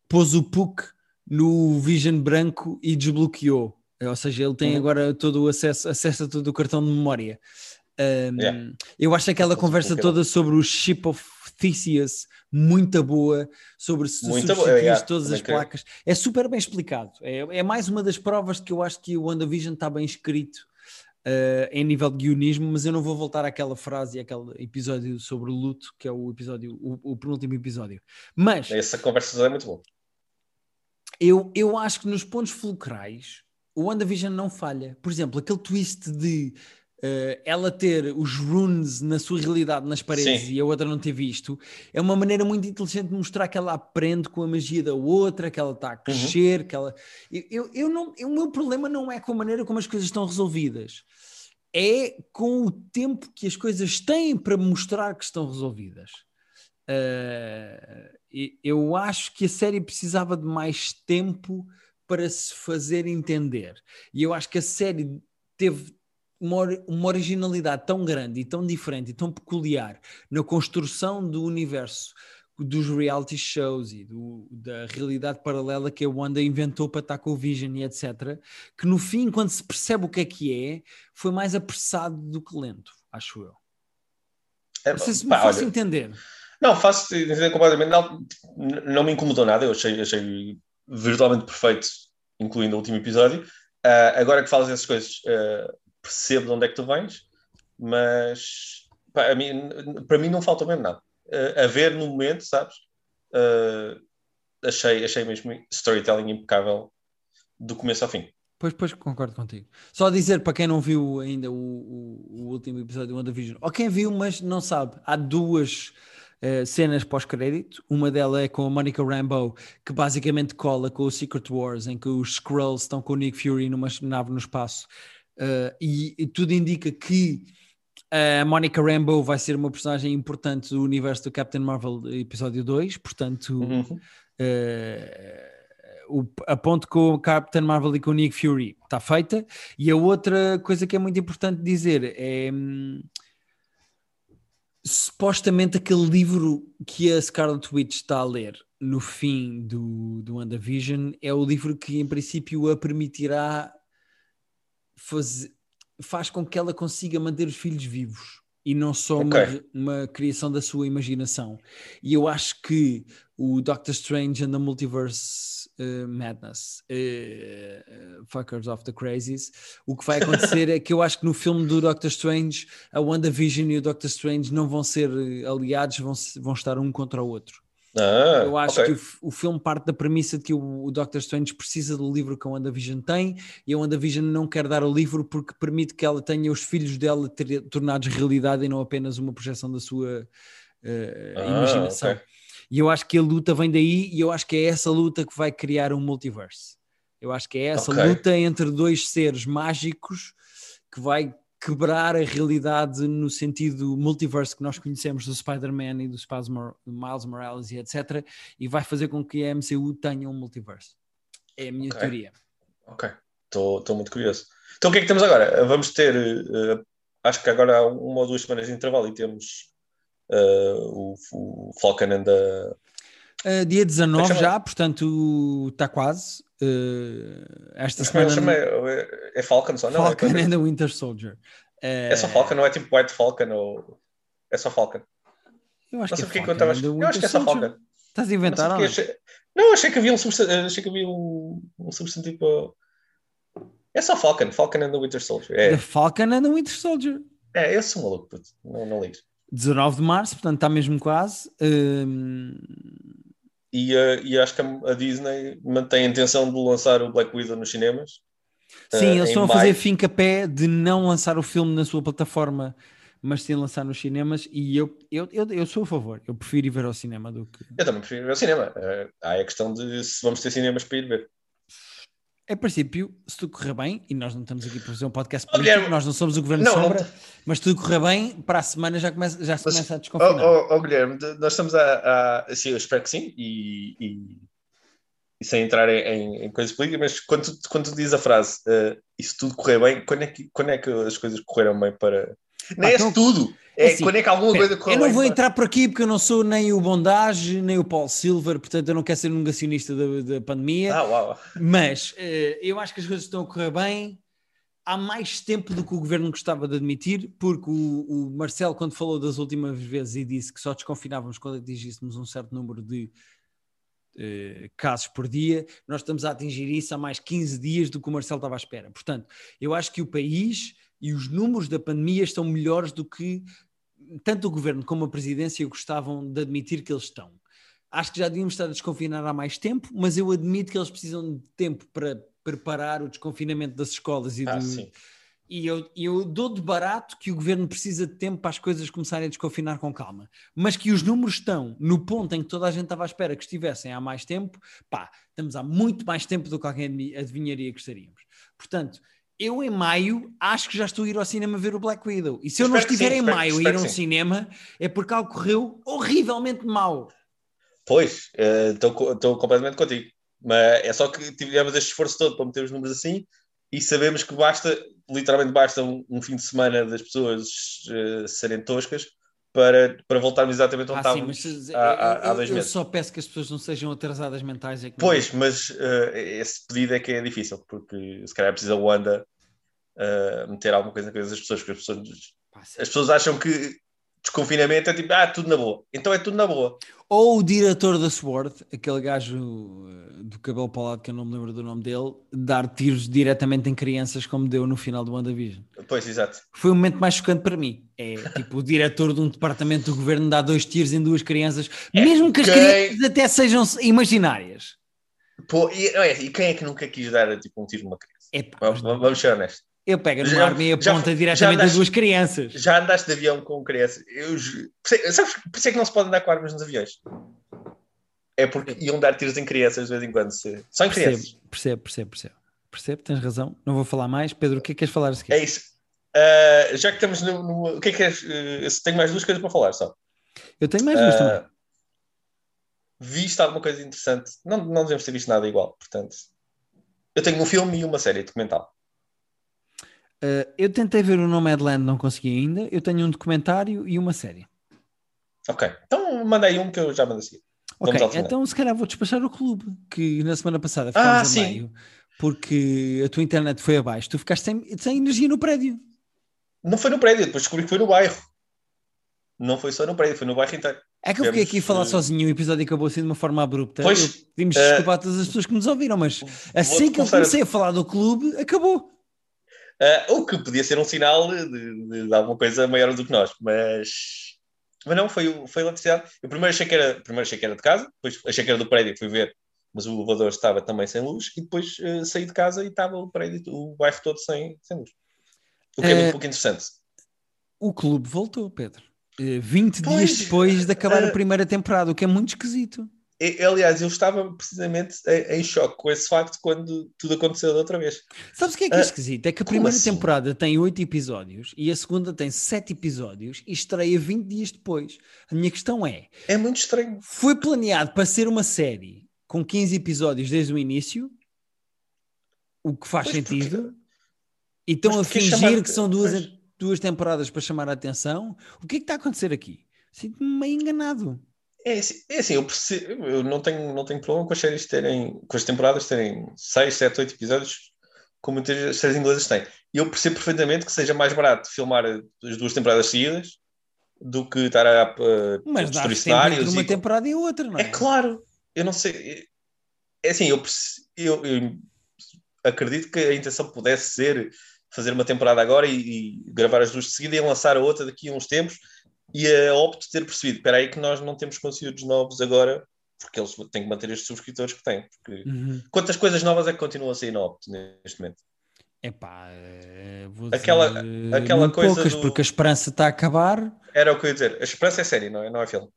pôs o Puck no Vision branco e desbloqueou. Ou seja, ele tem uhum. agora todo o acesso, acesso a todo o cartão de memória. Um, yeah. Eu acho aquela conversa toda sobre o Ship of Theseus muito boa, sobre se substituir todas as placas. É super bem explicado. É, é, mais uma das provas que eu acho que o WandaVision está bem escrito uh, em nível de guionismo, mas eu não vou voltar àquela frase e àquele episódio sobre o luto, que é o episódio, o, o penúltimo episódio. Mas essa conversa é muito boa. Eu, eu acho que nos pontos fulcrais o WandaVision não falha. Por exemplo, aquele twist de uh, ela ter os runes na sua realidade nas paredes Sim. e a outra não ter visto, é uma maneira muito inteligente de mostrar que ela aprende com a magia da outra, que ela está a uhum. crescer, uhum. que ela. Eu, eu, eu não, o meu problema não é com a maneira como as coisas estão resolvidas. É com o tempo que as coisas têm para mostrar que estão resolvidas. Uh, eu acho que a série precisava de mais tempo para se fazer entender. E eu acho que a série teve uma, uma originalidade tão grande e tão diferente e tão peculiar na construção do universo dos reality shows e do, da realidade paralela que a Wanda inventou para estar com o Vision e etc. Que no fim, quando se percebe o que é que é, foi mais apressado do que lento, acho eu. É, não sei se me pá, faço olha, entender. Não, faço entender completamente. Não, não me incomodou nada, eu achei, achei virtualmente perfeito, incluindo o último episódio. Uh, agora que falas essas coisas, uh, percebo de onde é que tu vens, mas pá, mim, para mim não falta mesmo nada. Uh, a ver no momento, sabes? Uh, achei, achei mesmo storytelling impecável do começo ao fim. Pois, pois, concordo contigo. Só dizer para quem não viu ainda o, o, o último episódio do WandaVision, ou quem viu, mas não sabe, há duas uh, cenas pós-crédito. Uma delas é com a Monica Rambeau, que basicamente cola com o Secret Wars, em que os Skrulls estão com o Nick Fury numa nave no espaço Uh, e, e, tudo indica que a Monica Rambeau vai ser uma personagem importante do universo do Captain Marvel episódio 2, portanto uhum. Uh, o, a ponto com o Captain Marvel e com o Nick Fury está feita. E a outra coisa que é muito importante dizer é. Hum, supostamente aquele livro que a Scarlet Witch está a ler no fim do, do WandaVision é o livro que em princípio a permitirá fazer, faz com que ela consiga manter os filhos vivos e não só okay. uma, uma criação da sua imaginação. E eu acho que o Doctor Strange and the Multiverse uh, Madness, uh, uh, Fuckers of the Crazies, o que vai acontecer é que eu acho que no filme do Doctor Strange, a WandaVision e o Doctor Strange não vão ser aliados, vão, vão estar um contra o outro. Ah, eu acho okay. que o, o, filme parte da premissa de que o, o, Doctor Strange precisa do livro que a WandaVision tem e a WandaVision não quer dar o livro porque permite que ela tenha os filhos dela ter, tornados realidade e não apenas uma projeção da sua uh, ah, imaginação. Okay. E eu acho que a luta vem daí e eu acho que é essa luta que vai criar um multiverse. Eu acho que é essa okay. luta entre dois seres mágicos que vai quebrar a realidade no sentido multiverso que nós conhecemos do Spider-Man e do Miles Morales e etc. E vai fazer com que a MCU tenha um multiverso. É a minha okay. teoria. Ok, estou muito curioso. Então o que é que temos agora? Vamos ter, uh, acho que agora há uma ou duas semanas de intervalo e temos uh, o, o, Falcon and the... Uh, dia 19 já, portanto está quase. Uh, esta semana. Chama, é, é Falcon só, não? É Falcon é and the Winter Soldier. Uh, é só Falcon, não é tipo White Falcon ou. É só Falcon. Eu acho não que é Falcon. Eu, eu acho que é só Falcon. Estás a inventar não ou não? Achei... Não, achei que havia um, substantivo, achei que havia um, um substantivo. É só Falcon, Falcon and the Winter Soldier. É. The Falcon and the Winter Soldier. É, eu sou maluco, puto. não, não ligo. 19 de março, portanto está mesmo quase. Um... E, uh, e acho que a, Disney mantém a intenção de lançar o Black Widow nos cinemas. Sim, uh, eles estão a fazer finca pé de não lançar o filme na sua plataforma, mas sim lançar nos cinemas. E eu, eu, eu, eu sou a favor, eu prefiro ir ver ao cinema do que. Eu também prefiro ir ao cinema. Há a questão de se vamos ter cinemas para ir ver. A princípio, se tudo correr bem, e nós não estamos aqui para fazer um podcast político, Guilherme, nós não somos o governo não, de sombra, não... mas se tudo correr bem, para a semana já, começa, já se mas, começa a desconfinar. Oh, oh, oh, Guilherme, nós estamos a, a. Sim, eu espero que sim, e, e, e sem entrar em, em, coisas políticas, mas quando, tu, quando tu dizes a frase uh, e se tudo correr bem, quando é, que, quando é que as coisas correram bem para. Não é então, tudo! É, assim, quando é que alguma coisa correu Eu não vou entrar por aqui porque eu não sou nem o Bondage, nem o Paul Silver, portanto eu não quero ser um negacionista da, da pandemia. Ah, uau. Mas uh, eu acho que as coisas estão a correr bem há mais tempo do que o governo gostava de admitir, porque o, o Marcelo, quando falou das últimas vezes e disse que só desconfinávamos quando atingíssemos um certo número de uh, casos por dia, nós estamos a atingir isso há mais 15 dias do que o Marcelo estava à espera. Portanto, eu acho que o país e os números da pandemia estão melhores do que tanto o governo como a presidência gostavam de admitir que eles estão. Acho que já devíamos estar a desconfinar há mais tempo, mas eu admito que eles precisam de tempo para preparar o desconfinamento das escolas e ah, do, sim. E eu, eu dou de barato que o governo precisa de tempo para as coisas começarem a desconfinar com calma. Mas que os números estão no ponto em que toda a gente estava à espera que estivessem há mais tempo, pá, estamos há muito mais tempo do que alguém adivinharia que estaríamos. Portanto, eu em maio acho que já estou a ir ao cinema ver o Black Widow. E se eu, eu não estiver sim, em espero, maio a ir a um cinema, é porque algo correu horrivelmente mal. Pois, estou uh, completamente contigo. Mas é só que tivemos este esforço todo para meter os números assim e sabemos que basta, literalmente basta um, um fim de semana das pessoas uh, serem toscas para, para voltarmos exatamente onde ah, estávamos sim, há, há, há, dois eu, meses. Eu só peço que as pessoas não sejam atrasadas mentais. É pois, mas uh, esse pedido é que é difícil, porque se calhar é preciso a Wanda uh, meter alguma coisa na cabeça das pessoas, porque as pessoas, as pessoas acham que desconfinamento é tipo, ah, tudo na boa. Então é tudo na boa. Ou o diretor da SWORD, aquele gajo uh, do cabelo para o lado, que eu não me lembro do nome dele, dar tiros diretamente em crianças, como deu no final do WandaVision. Pois, exato. Foi o momento mais chocante para mim. É tipo o diretor de um departamento do governo dá dois tiros em duas crianças, é mesmo que as quem... crianças até sejam imaginárias. Pô, e, e, quem é que nunca quis dar tipo, um tiro numa criança? Epá, vamos, vamos ser honestos. Eu pego numa arma e aponta já, diretamente já andaste, a duas crianças. Já andaste de avião com crianças. Eu, sabes, por isso é que não se pode andar com armas nos aviões. É porque iam dar tiros em crianças de vez em quando. Se... Só em percebo, crianças. Percebo, percebo, percebo. Percebo, tens razão. Não vou falar mais. Pedro, o que é que queres falar a seguir? É isso. Uh, já que estamos no, no, O que é que és? Uh, tenho mais duas coisas para falar só. Eu tenho mais duas uh, também. viste alguma coisa interessante. Não, não devemos ter visto nada igual, portanto. Eu tenho um filme e uma série documental. Uh, eu tentei ver o Nomadland, não consegui ainda. Eu tenho um documentário e uma série. Ok, então mandei um que eu já mandei seguir. Ok, então se calhar vou despachar o clube, que na semana passada ficámos ah, a sim. meio, porque a tua internet foi abaixo. Tu ficaste sem, sem energia no prédio. Não foi no prédio, depois descobri que foi no bairro. Não foi só no prédio, foi no bairro inteiro. É que eu fiquei aqui a falar uh... sozinho o episódio acabou assim de uma forma abrupta. Pois, pedimos uh... desculpa a todas as pessoas que nos ouviram, mas assim que eu comecei a falar do clube, acabou. Uh, o que podia ser um sinal de, de, de, alguma coisa maior do que nós, mas, mas não, foi, foi eletricidade. Eu primeiro achei, que era, primeiro achei que era de casa, depois achei que era do prédio, fui ver, mas o elevador estava também sem luz, e depois uh, saí de casa e estava o prédio, o bairro todo sem, sem luz. O que é, é muito pouco interessante. O clube voltou, Pedro. 20 eh, pois, dias depois de acabar uh, a primeira temporada, o que é muito esquisito. Aliás, eu estava precisamente em, choque com esse facto quando tudo aconteceu da outra vez. Sabes o que é que é uh, esquisito? É que a primeira assim? temporada tem 8 episódios e a segunda tem 7 episódios e estreia 20 dias depois. A minha questão é: é muito estranho. Foi planeado para ser uma série com 15 episódios desde o início, o que faz pois sentido, porque... e estão a fingir que são duas. Pois duas temporadas para chamar a atenção. O que é que está a acontecer aqui? Sinto-me meio enganado. É assim, é assim eu, percebo, eu não, tenho, não tenho problema com as séries terem, com as temporadas terem 6, 7, 8 episódios, como muitas séries inglesas têm. E eu percebo perfeitamente que seja mais barato filmar as duas temporadas seguidas do que estar a, a Mas destruir cenários. uma e... temporada e outra, não é? É claro, eu não sei. É assim, eu, eu, eu acredito que a intenção pudesse ser fazer uma temporada agora e, e, gravar as duas de seguida e lançar a outra daqui a uns tempos e a Opto ter percebido, espera aí que nós não temos conteúdos novos agora porque eles têm que manter estes subscritores que têm. Porque... Uhum. Quantas coisas novas é que continuam a sair na Opto neste momento? Epá, eh, vou aquela, dizer, aquela coisa poucas, do... porque a esperança está a acabar. Era o que eu ia dizer. A esperança é série, não é, não é filme.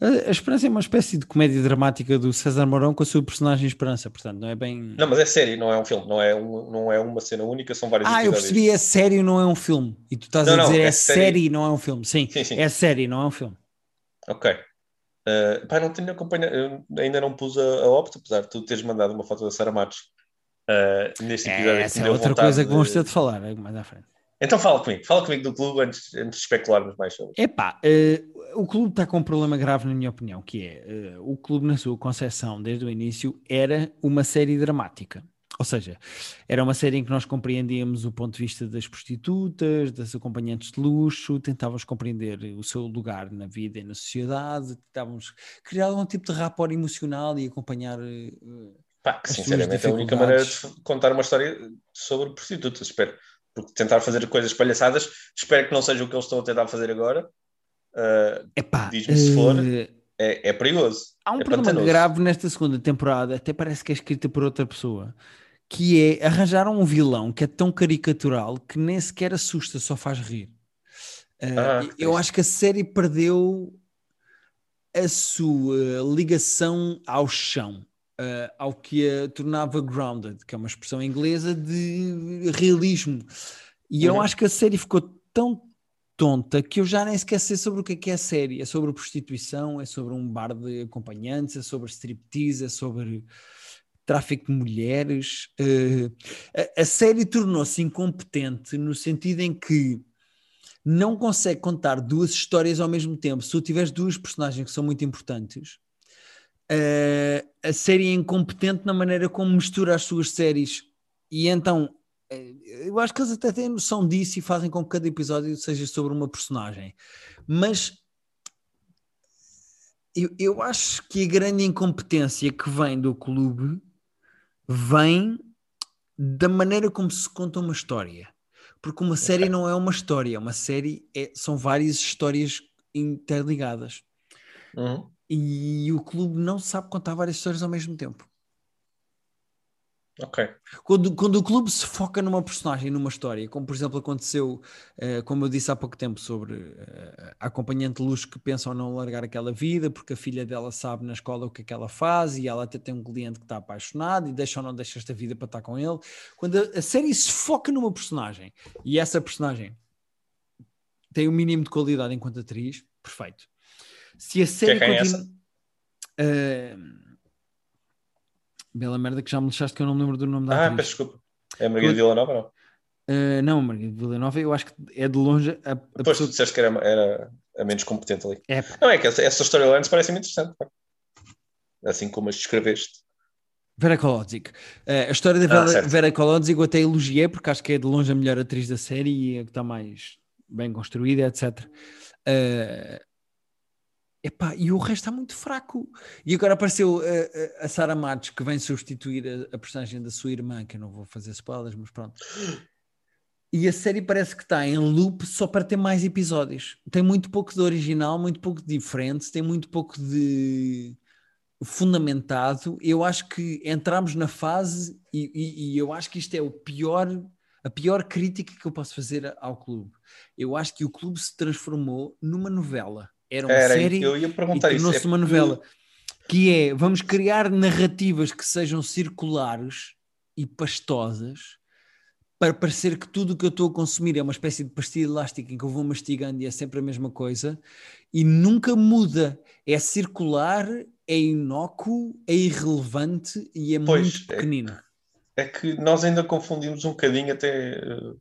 A, Esperança é uma espécie de comédia dramática do César Mourão com a sua personagem Esperança, portanto, não é bem. Não, mas é série, não é um filme, não é, um, não é uma cena única, são vários Ah, eu percebi, é sério, não é um filme. E tu estás não, a dizer não, é, é série... série, não é um filme. Sim, sim, sim. é série, não é um filme. Ok. Uh, pá, não tenho acompanhado, ainda não pus a, a Opto, apesar de tu teres mandado uma foto da Sara Matos uh, neste é, episódio. Essa é outra coisa que vamos ter de falar é mais à frente. Então fala comigo, fala comigo do clube antes, antes de especularmos mais sobre. Epá, uh, o clube está com um problema grave, na minha opinião, que é uh, o clube, na sua concepção, desde o início, era uma série dramática. Ou seja, era uma série em que nós compreendíamos o ponto de vista das prostitutas, das acompanhantes de luxo, tentávamos compreender o seu lugar na vida e na sociedade, tentávamos criar algum tipo de rapport emocional e acompanhar. Uh, Pá, que sinceramente é a única maneira de contar uma história sobre prostitutas, espero porque tentar fazer coisas palhaçadas, espero que não seja o que eles estão a tentar fazer agora. Uh, Diz-me se for, uh, é, é, perigoso. Há um é problema pantanoso. grave nesta segunda temporada, até parece que é escrita por outra pessoa, que é arranjaram um vilão que é tão caricatural que nem sequer assusta, só faz rir. Uh, ah, eu acho que a série perdeu a sua ligação ao chão uh, ao que a tornava grounded, que é uma expressão inglesa de realismo. E uhum. eu acho que a série ficou tão tonta que eu já nem sequer sei sobre o que é que é a série. É sobre prostituição, é sobre um bar de acompanhantes, é sobre striptease, é sobre tráfico de mulheres. Uh, a, a série tornou-se incompetente no sentido em que não consegue contar duas histórias ao mesmo tempo. Se tu tiveres duas personagens que são muito importantes, uh, a série é incompetente na maneira como mistura as suas séries. E então, uh, eu acho que eles até têm noção disso e fazem com que cada episódio seja sobre uma personagem. Mas eu, eu acho que a grande incompetência que vem do clube vem da maneira como se conta uma história. Porque uma série não é uma história, uma série é, são várias histórias interligadas. Uhum e o clube não sabe contar várias histórias ao mesmo tempo. Ok. Quando, quando o clube se foca numa personagem, numa história, como por exemplo aconteceu, uh, como eu disse há pouco tempo, sobre uh, a acompanhante de luz que pensam não largar aquela vida porque a filha dela sabe na escola o que é que ela faz e ela até tem um cliente que está apaixonado e deixa ou não deixa esta vida para estar com ele. Quando a, a série se foca numa personagem e essa personagem tem o um mínimo de qualidade enquanto atriz, perfeito. Se a série que é continua. Uh, bela merda que já me deixaste que eu não me lembro do nome da Ah, atriz. peço desculpa. É a Margarida Villanova, não? Uh, não, Margarida Villanova, eu acho que é de longe a, a Depois pessoa tu disseste que era, era a menos competente ali. É. Não, é que essa- essas storylines parecem muito interessantes. pá. Assim como as descreveste. Vera Kolodzik. Uh, a história da Ah, Vera, certo. Vera Kolodzik eu até elogiei porque acho que é de longe a melhor atriz da série e a que está mais bem construída, etc. Uh, epá, e o resto está muito fraco. E agora apareceu uh, a Sara Matos que vem substituir a, a personagem da sua irmã, que eu não vou fazer spoilers, mas pronto. E a série parece que está em loop só para ter mais episódios. Tem muito pouco de original, muito pouco de diferente, tem muito pouco de fundamentado. Eu acho que entramos na fase e, e- e eu acho que isto é o pior, a pior crítica que eu posso fazer ao clube. Eu acho que o clube se transformou numa novela. Era uma Era, série eu ia e perguntar isso. tornou-se É uma novela. Que é, vamos criar narrativas que sejam circulares e pastosas para parecer que tudo o que eu estou a consumir é uma espécie de pastilha elástica em que eu vou mastigando e é sempre a mesma coisa e nunca muda. É circular, é inócuo, é irrelevante e é Pois, muito é- pequenino. é que nós ainda confundimos um bocadinho até eh,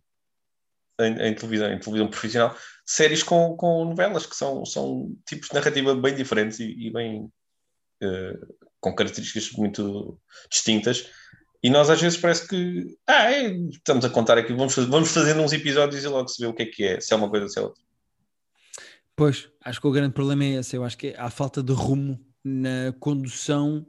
em, em televisão, em televisão profissional, séries com, com novelas, que são, são tipos de narrativa bem diferentes e, e bem eh, com características muito distintas. E nós às vezes parece que ah, é, estamos a contar aqui, vamos, vamos fazendo uns episódios e logo se vê o que é que é, se é uma coisa, se é outra. Pois, acho que o grande problema é esse. Eu acho que há falta de rumo na condução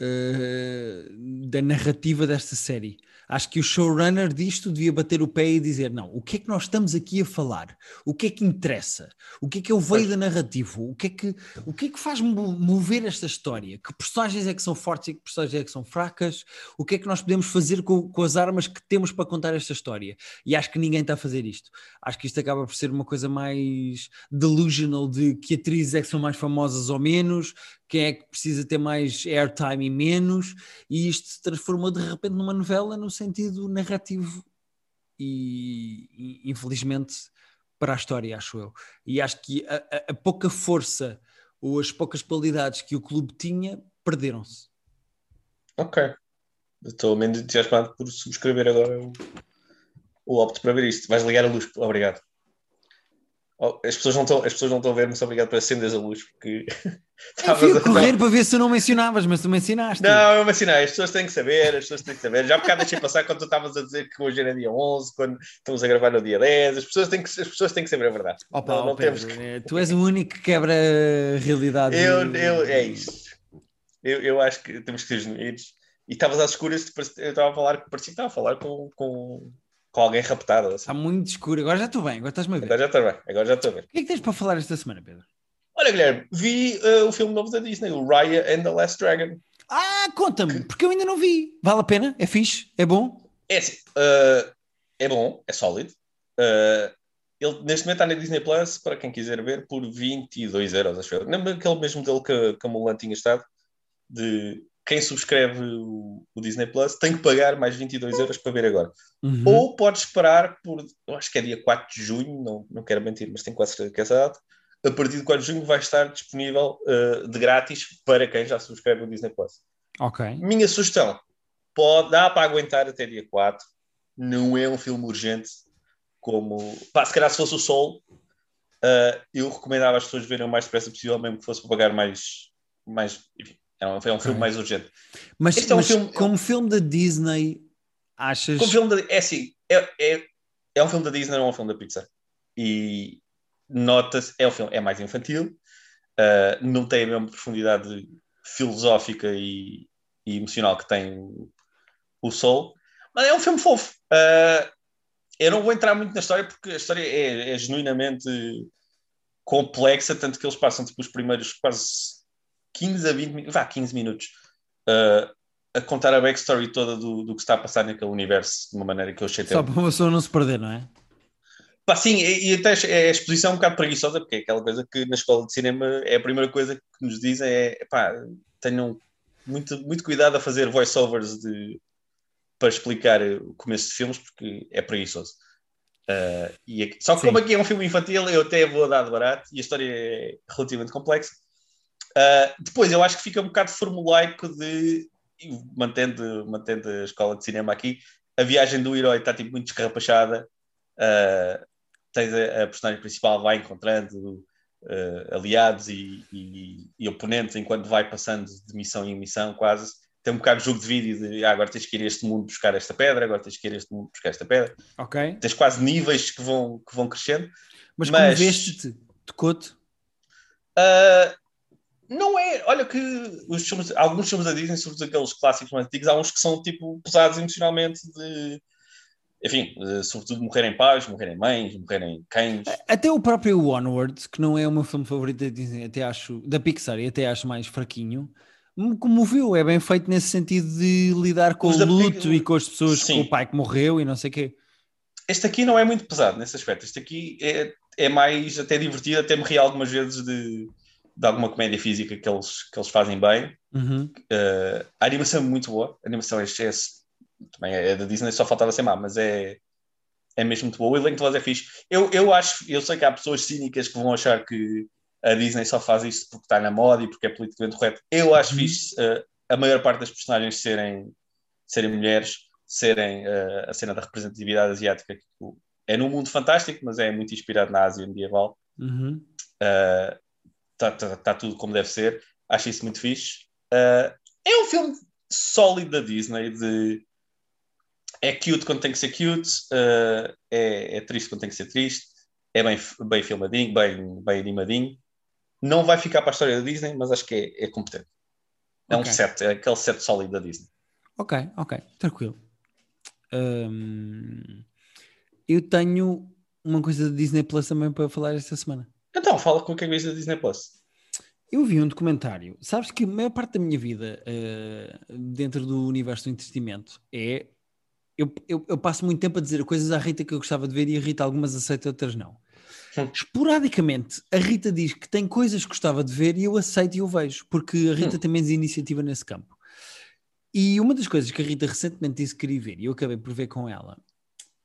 eh, da narrativa desta série. Acho que o showrunner disto devia bater o pé e dizer: não, o que é que nós estamos aqui a falar? O que é que interessa? O que é que é o veio da narrativa? O que é que, o que, é que faz mo- mover esta história? Que personagens é que são fortes e que personagens é que são fracas? O que é que nós podemos fazer com, com as armas que temos para contar esta história? E acho que ninguém está a fazer isto. Acho que isto acaba por ser uma coisa mais delusional de que atrizes é que são mais famosas ou menos, quem é que precisa ter mais airtime e menos, e isto se transformou de repente numa novela no sentido narrativo e, infelizmente para a história, acho eu. E acho que a, a- a pouca força ou as poucas qualidades que o clube tinha perderam-se. Ok. Estou menos entusiasmado por subscrever agora o, o opto para ver isto. Vais ligar a luz, obrigado. Oh, as, pessoas não estão, as pessoas não estão a ver, mas obrigado por acenderes a luz, porque Eu fui a correr para ver se tu não mencionavas, mas tu mencionaste. Não, eu mencionei, as pessoas têm que saber, as pessoas têm que saber. Já há bocado deixei passar quando tu estavas a dizer que hoje era dia 11, quando estamos a gravar no dia 10, as pessoas têm que, as pessoas têm que saber a verdade. Opa, não, não Pedro, temos que... eh, Tu és o único que quebra a realidade. eu, eu, é isto. Eu, eu acho que temos que ser genuínos. E estavas às escuras, eu estava a falar, parecia que estava a falar com, com, com alguém raptado. Assim. Está muito escuro. Agora já estou bem, agora estás-me a ver. Agora já estou bem, agora já estou a ver. O que é que tens para falar esta semana, Pedro? Olha, Guilherme, vi uh, o filme novo da Disney, o Raya and the Last Dragon. Ah, conta-me, porque eu ainda não vi. Vale a pena? É fixe? É bom? É assim, uh, é bom, é sólido. Uh, ele neste momento está na Disney Plus, para quem quiser ver, por 22 euros, acho eu. Lembra aquele mesmo modelo que, que a Mulan tinha estado? De quem subscreve o, o Disney Plus tem que pagar mais 22 euros para ver agora. Uhum. Ou pode esperar por, eu acho que é dia 4 de junho, não, não quero mentir, mas tenho quase certeza que é essa data. A partir de 4 de junho vai estar disponível uh, de grátis para quem já subscreve o Disney Plus. Ok. Minha sugestão: pode, dá para aguentar até dia 4. Não é um filme urgente como. Pá, se calhar se fosse o Sol, uh, eu recomendava as pessoas verem o mais depressa possível, mesmo que fosse para pagar mais. mais enfim, é um, é um filme mais urgente. Mas, Este é um mas filme- como filme da Disney, achas. Como filme da, é assim, é, é, é um filme da Disney, não é um filme da Pixar. E nota-se, é um filme, é mais infantil, uh, não tem a mesma profundidade filosófica e, e emocional que tem o, o Soul, mas é um filme fofo. Uh, eu não vou entrar muito na história porque a história é, é genuinamente complexa, tanto que eles passam tipo, os primeiros quase 15 a 20 minutos, vá, 15 minutos, uh, a contar a backstory toda do, do que está a passar naquele universo de uma maneira que eu achei até Só para uma pessoa não se perder, não é? Pá, sim, e, e até é a exposição um bocado preguiçosa, porque é aquela coisa que na escola de cinema é a primeira coisa que nos dizem é pá, tenham muito, muito cuidado a fazer voiceovers de, para explicar o começo de filmes, porque é preguiçoso. Uh, e aqui- só que Sim. como aqui é um filme infantil, eu até vou dar de barato e a história é relativamente complexa. Uh, depois, eu acho que fica um bocado formulaico de, mantendo, mantendo a escola de cinema aqui, a viagem do herói está tipo, muito descarrapachada. Uh, tens a, a, personagem principal vai encontrando uh, aliados e, e, e, oponentes enquanto vai passando de missão em missão, quase. Tem um bocado de jogo de vídeo de ah, agora tens que ir a este mundo buscar esta pedra, agora tens que ir a este mundo buscar esta pedra. Ok. Tens quase níveis que vão, que vão crescendo. Mas, Mas como veste-te? Tocou-te? Uh, não é, olha que os filmes, alguns filmes da Disney, sobretudo aqueles clássicos mais antigos, há uns que são tipo pesados emocionalmente de enfim, sobretudo morrerem pais, morrerem mães, morrerem cães. Até o próprio Onward, que não é o meu filme favorito da Disney, até acho, da Pixar, e até acho mais fraquinho, me comoveu, é bem feito nesse sentido de lidar com Os o luto e com as pessoas, Sim. com o pai que morreu e não sei o quê. Este aqui não é muito pesado nesse aspecto, este aqui é, é mais até divertido, até me ri algumas vezes de, de alguma comédia física que eles, que eles fazem bem. Uhum. Uh, a animação é muito boa, a animação é, é também é da Disney, só faltava ser má, mas é, é mesmo muito boa. O elenco de voz é fixe. Eu, eu acho, eu sei que há pessoas cínicas que vão achar que a Disney só faz isto porque está na moda e porque é politicamente correto. Eu acho uhum. fixe uh, a maior parte das personagens serem, serem mulheres, serem uh, a cena da representatividade asiática, que é num mundo fantástico, mas é muito inspirado na Ásia medieval. Uhum. uh, tá, tá, tudo como deve ser. Acho isso muito fixe. Uh, é um filme sólido da Disney, de é cute quando tem que ser cute, uh, é, é, triste quando tem que ser triste, é bem, bem filmadinho, bem, bem animadinho. Não vai ficar para a história da Disney, mas acho que é, é competente. É okay. um set, é aquele set sólido da Disney. Ok, ok, tranquilo. Eu tenho uma coisa da Disney Plus também para falar esta semana. Então, fala com o que é que da Disney Plus. Eu vi um documentário. Sabes que a maior parte da minha vida uh, dentro do universo do entretenimento é eu, eu, eu, passo muito tempo a dizer coisas à Rita que eu gostava de ver e a Rita algumas aceita, outras não. Hum. Esporadicamente, a Rita diz que tem coisas que gostava de ver e eu aceito e eu vejo, porque a Rita hum. tem menos iniciativa nesse campo. E uma das coisas que a Rita recentemente disse que queria ver, e eu acabei por ver com ela,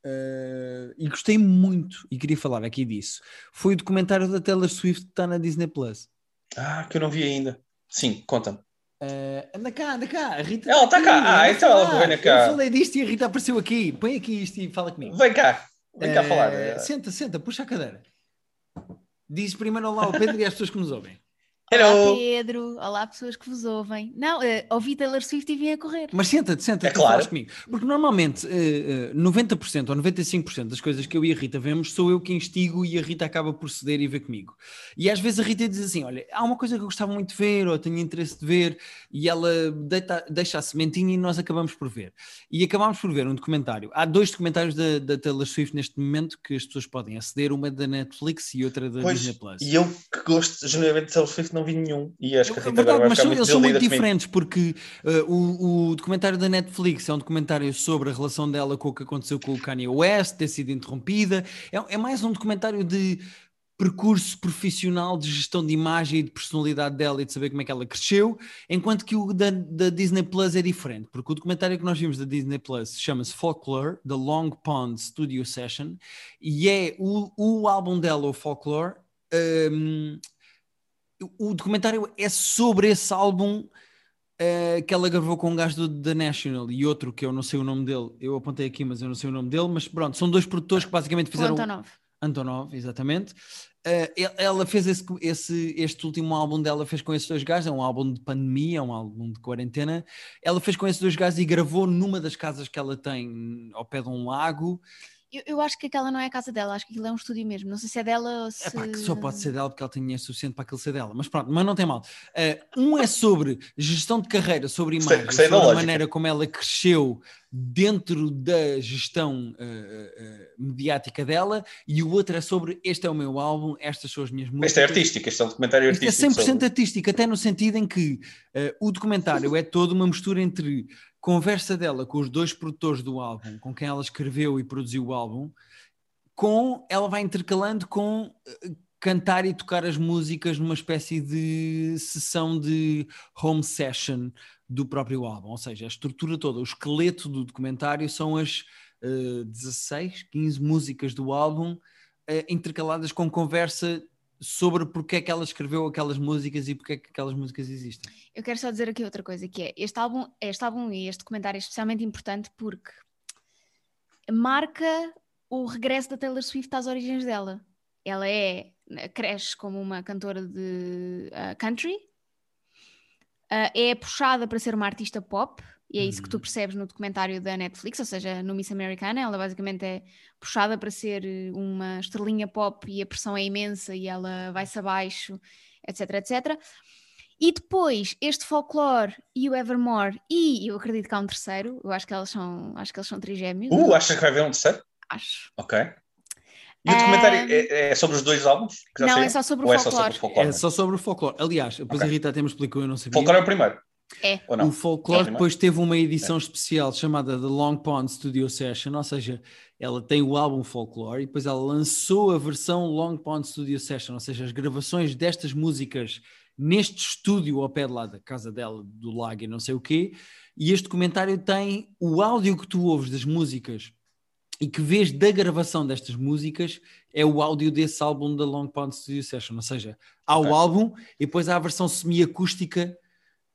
uh, e gostei muito, e queria falar aqui disso, foi o documentário da Taylor Swift que está na Disney Plus. Ah, que eu não vi ainda. Sim, conta-me. Uh, anda cá, anda cá, a Rita. Ela está cá, ah, então ela vem cá. Eu falei disto e a Rita apareceu aqui. Põe aqui isto e fala comigo. Vem cá, vem cá uh, falar. Senta, senta, puxa a cadeira. Diz primeiro olá ao Pedro e às pessoas que nos ouvem. Hello. Olá Pedro, olá pessoas que vos ouvem. Não, uh, ouvi Taylor Swift e vim a correr. Mas senta-te, senta-te, é claro. comigo. Porque normalmente uh, uh, 90% ou 95% das coisas que eu e a Rita vemos sou eu que instigo e a Rita acaba por ceder e ver comigo. E às vezes a Rita diz assim: Olha, há uma coisa que eu gostava muito de ver ou tenho interesse de ver, e ela deita, deixa a sementinha e nós acabamos por ver. E acabamos por ver um documentário. Há dois documentários da, da Taylor Swift neste momento que as pessoas podem aceder: uma é da Netflix e outra da pois, Disney Plus. E eu que gosto genuinamente de Taylor Swift não vi nenhum. E acho que a Rita verdade, agora vai ficar muito eles são muito diferentes, porque uh, o, o, documentário da Netflix é um documentário sobre a relação dela com o que aconteceu com o Kanye West, ter sido interrompida. É, é mais um documentário de percurso profissional de gestão de imagem e de personalidade dela e de saber como é que ela cresceu, enquanto que o da, da Disney Plus é diferente, porque o documentário que nós vimos da Disney Plus chama-se Folklore, The Long Pond Studio Session, e é o, o álbum dela, o Folklore, um, o documentário é sobre esse álbum uh, que ela gravou com um gajo do The National e outro que eu não sei o nome dele. Eu apontei aqui, mas eu não sei o nome dele. Mas pronto, são dois produtores que basicamente fizeram. O Antonov. Antonov, exatamente. Uh, ela fez esse, esse, este último álbum dela fez com esses dois gajos, é um álbum de pandemia, é um álbum de quarentena. Ela fez com esses dois gajos e gravou numa das casas que ela tem ao pé de um lago eu, eu, acho que aquela não é a casa dela, acho que aquilo é um estúdio mesmo. Não sei se é dela ou se. É pá, que só pode ser dela porque ela tem dinheiro suficiente para aquilo ser dela. Mas pronto, mas não tem mal. Uh, um é sobre gestão de carreira, sobre imagem, sobre a maneira como ela cresceu dentro da gestão uh, uh, mediática dela, e o outro é sobre este é o meu álbum, estas são as minhas músicas. Este é artístico, este é um documentário artístico. Este é 100% sobre... artístico, até no sentido em que o documentário é toda uma mistura entre conversa dela com os dois produtores do álbum, com quem ela escreveu e produziu o álbum, com ela vai intercalando com uh, cantar e tocar as músicas numa espécie de sessão de home session do próprio álbum, ou seja, a estrutura toda, o esqueleto do documentário são as uh, 16, 15 músicas do álbum uh, intercaladas com conversa sobre porque é que ela escreveu aquelas músicas e porque é que aquelas músicas existem. Eu quero só dizer aqui outra coisa, que é este álbum, este álbum e este documentário é especialmente importante porque marca o regresso da Taylor Swift às origens dela. Ela é cresce como uma cantora de uh, country, uh, é puxada para ser uma artista pop, e é isso que tu Uhum. percebes no documentário da Netflix, ou seja, no Miss Americana, ela basicamente é puxada para ser eh, uma estrelinha pop e a pressão é imensa e ela vai-se abaixo, etc, etc. E depois, este folklore e o Evermore, e eu acredito que há um terceiro, eu acho que elas são, acho que eles são trigêmeos, Uh, achas que vai haver um terceiro? acho. Ok. E o documentário é, é sobre os dois álbuns? Não, saíram? é só sobre é só folclore. sobre o folclore? É só sobre o folclore. Aliás, depois Ok. a Rita até me explicou, eu não sabia. Folclore é o primeiro? É. Ou não? O folclore É. depois teve uma edição especial chamada The Long Pond Studio Session, ou seja, ela tem o álbum folclore e depois ela lançou a versão Long Pond Studio Session, ou seja, as gravações destas músicas neste estúdio ao pé de lá da casa dela, do lago e não sei o quê, e este documentário tem o áudio que tu ouves das músicas e que vês da gravação destas músicas é o áudio desse álbum da Long Pond Studio Session, ou seja, há o álbum e depois há a versão semi-acústica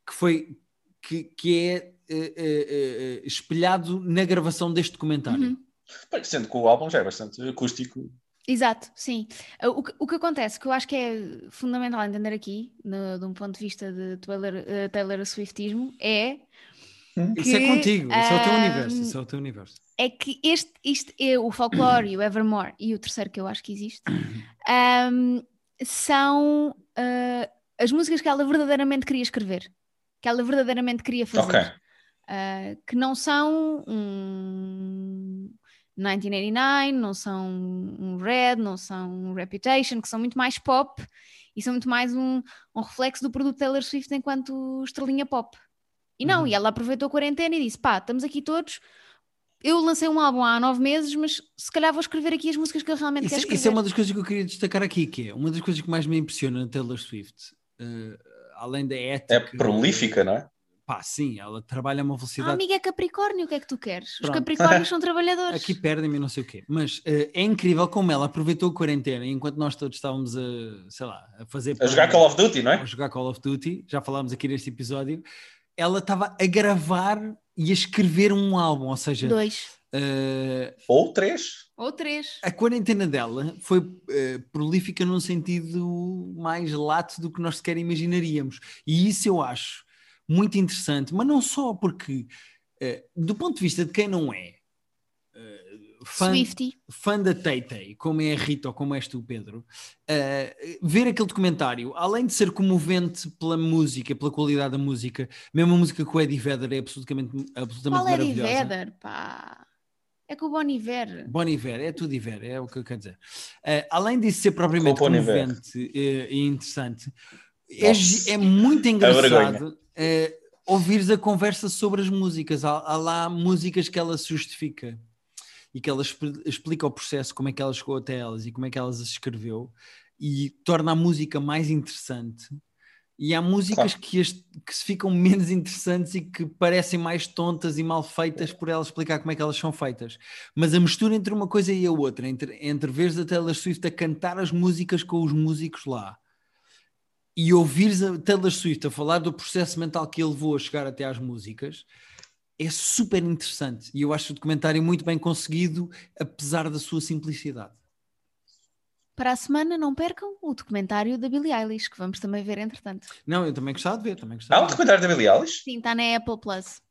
que foi que, que é eh, eh, eh, espelhado na gravação deste documentário. Uhum. Sendo que o álbum já é bastante acústico. Exato, sim. O que, o que acontece, que eu acho que é fundamental entender aqui, no- de um ponto de vista de Taylor, uh, Taylor Swiftismo, é, Isso é que, contigo, isso é o teu ahm, universo, isso é o teu universo. é que este, isto é o folclore, e o Evermore e o terceiro que eu acho que existe, ahm, são uh, as músicas que ela verdadeiramente queria escrever, que ela verdadeiramente queria fazer. Ok. Uh, que não são um 1989, não são um Red, não são um Reputation, que são muito mais pop e são muito mais um, um reflexo do produto Taylor Swift enquanto estrelinha pop. E não, Uhum. e ela aproveitou a quarentena e disse: pá, estamos aqui todos. Eu lancei um álbum há nove meses, mas se calhar vou escrever aqui as músicas que eu realmente Isso, quero escrever. isso é uma das coisas que eu queria destacar aqui, que é uma das coisas que mais me impressiona na Taylor Swift, eh, além da ética. É prolífica, não é? Pá, sim, ela trabalha a uma Ah, velocidade. amiga, é Capricórnio, o que é que tu queres? Os Pronto. Capricórnios são trabalhadores. Aqui perdem-me e não sei o quê. Mas eh, é incrível como ela aproveitou a quarentena enquanto nós todos estávamos a, sei lá, a fazer. A jogar Call of Duty, não a é? jogar Call of Duty, já falámos aqui neste episódio. Ela estava a gravar e a escrever um álbum, ou seja, Dois eh, Ou três. ou três. a quarentena dela foi eh, prolífica num sentido mais lato do que nós sequer imaginaríamos. E isso eu acho muito interessante, mas não só porque, eh, do ponto de vista de quem não é eh, fã, Swifty. fã da Tay como é a Rita ou como és tu, Pedro, eh, ver aquele documentário, além de ser comovente pela música, pela qualidade da música, mesmo a música com o Eddie Vedder é absolutamente, absolutamente Qual é Eddie maravilhosa. Vedder, pá? É com o Bon Iver. Bon Iver, é tudo Iver, é o que eu quero dizer. Eh, além disso ser propriamente comovente eh, e interessante, é, é muito vergonha. engraçado eh, ouvires a conversa sobre as músicas. Há, há lá músicas que ela se justifica e que ela expl- explica o processo, como é que ela chegou até elas e como é que elas as escreveu e torna a música mais interessante. E há músicas que, as- que se ficam menos interessantes e que parecem mais tontas e mal feitas por ela explicar como é que elas são feitas. Mas a mistura entre uma coisa e a outra, entre, entre veres a Taylor Swift a cantar as músicas com os músicos lá e ouvires a Taylor Swift a falar do processo mental que ele levou a chegar até às músicas, é super interessante. E eu acho o documentário muito bem conseguido, apesar da sua simplicidade. Para a semana, não percam o documentário da Billie Eilish, que vamos também ver entretanto. Não, eu também gostava de ver, também Há gostava um de ver. documentário da Billie Eilish? Sim, está na Apple Plus.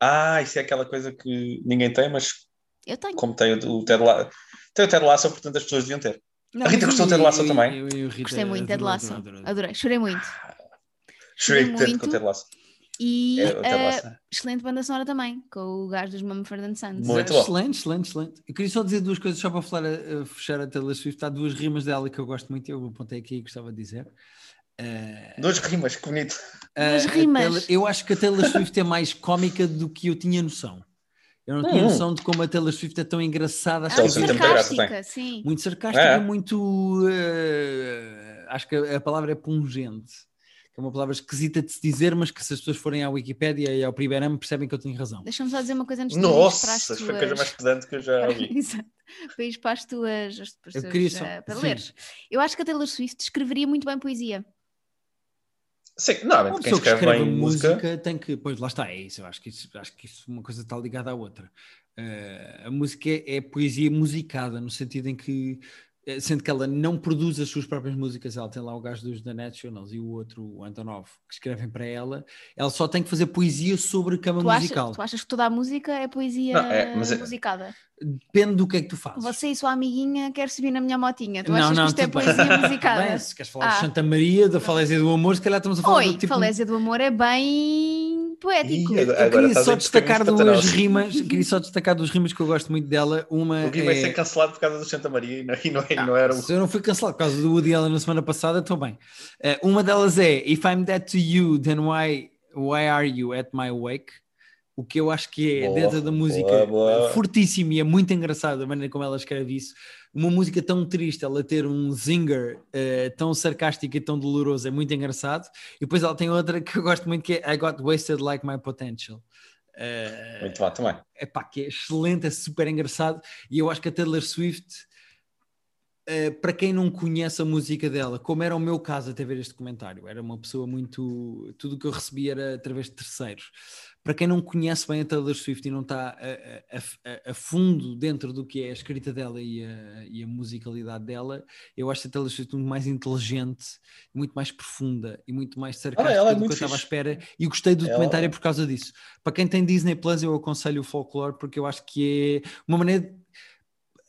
Ah, isso é aquela coisa que ninguém tem, mas Eu tenho. como tem o, o Ted Lasso, tem o Ted Lasso, portanto as pessoas deviam ter. Não, A Rita gostou de Ted Lasso Eu- também? eu- eu- Rita Gostei muito, Ted Lasso. Adorei, chorei muito. Chorei tanto muito. com o Ted Lasso. E É, eh, Lasso. excelente banda sonora também, com o gajo dos Mumford and Sons. Muito bom. excelente, excelente, excelente. Eu queria só dizer duas coisas, só para falar, a, a fechar a Taylor Swift. Há duas rimas dela que eu gosto muito, eu apontei aqui e gostava de dizer. Eh, Duas rimas, que bonito. Duas a- a rimas. Taylor- eu acho que a Taylor Swift é mais cómica do que eu tinha noção. Eu não tinha Hum. noção de como a Taylor Swift é tão engraçada. Ah, Acho é muita graça, sarcástica, sim. muito sarcástica, É. muito. eh, acho que a, a palavra é pungente. Que é uma palavra esquisita de se dizer, mas que se as pessoas forem à Wikipédia e ao Primeirame percebem que eu tenho razão. Deixa-me só dizer uma coisa antes de irmos para as Nossa, tuas... foi a coisa mais pedante que eu já ouvi. Exato. Para ir para as tuas, as tuas Eu queria só- eh, para sim. leres. Eu acho que a Taylor Swift escreveria muito bem poesia. Sim, Uma normalmente quem pessoa que escreve escreve bem música, música. tem que. Pois lá está, é isso. Eu acho que isso, acho que isso uma coisa está ligada à outra. Eh, a música é, é poesia musicada, no sentido em que, sendo que ela não produz as suas próprias músicas, ela tem lá o gajo dos The Nationals e o outro, o Antonov, que escrevem para ela, ela só tem que fazer poesia sobre cama Tu achas, musical. tu achas que toda a música é poesia Não, é, é- musicada? Depende do que é que tu fazes. Você e sua amiguinha quer subir na minha motinha. Tu não, achas não, que isto é bem. poesia musicada? bem, se queres falar Ah. de Santa Maria, da falésia do amor, se calhar estamos a falar Oi, do tipo. Falésia do Amor é bem poético. Eu Agora queria só destacar duas rimas, queria só destacar duas rimas que eu gosto muito dela. Uma O Gui vai é- ser cancelado por causa do Santa Maria e não, e não, e não era o. Se eu não fui cancelado por causa do Woody Allen na semana passada, estou bem. Eh, uma delas é If I'm dead to you, then why, why are you at my wake? O que eu acho que é Boa, dentro da música boa, boa. fortíssimo e é muito engraçado a maneira como ela escreve isso. Uma música tão triste, ela ter um zinger eh, tão sarcástico e tão doloroso é muito engraçado. E depois ela tem outra que eu gosto muito que é I got wasted like my potential. Eh, Muito bom também. epá, que é excelente, é super engraçado. E eu acho que a Taylor Swift, eh, para quem não conhece a música dela, como era o meu caso até ver este comentário, era uma pessoa muito. Tudo o que eu recebia era através de terceiros. Para quem não conhece bem a Taylor Swift e não está a, a- a- fundo dentro do que é a escrita dela e a, e a musicalidade dela, eu acho a Taylor Swift muito mais inteligente, muito mais profunda e muito mais sarcástica ela é do que eu estava à espera. E gostei do Ela- documentário por causa disso. Para quem tem Disney Plus, eu aconselho o Folklore porque eu acho que é uma maneira.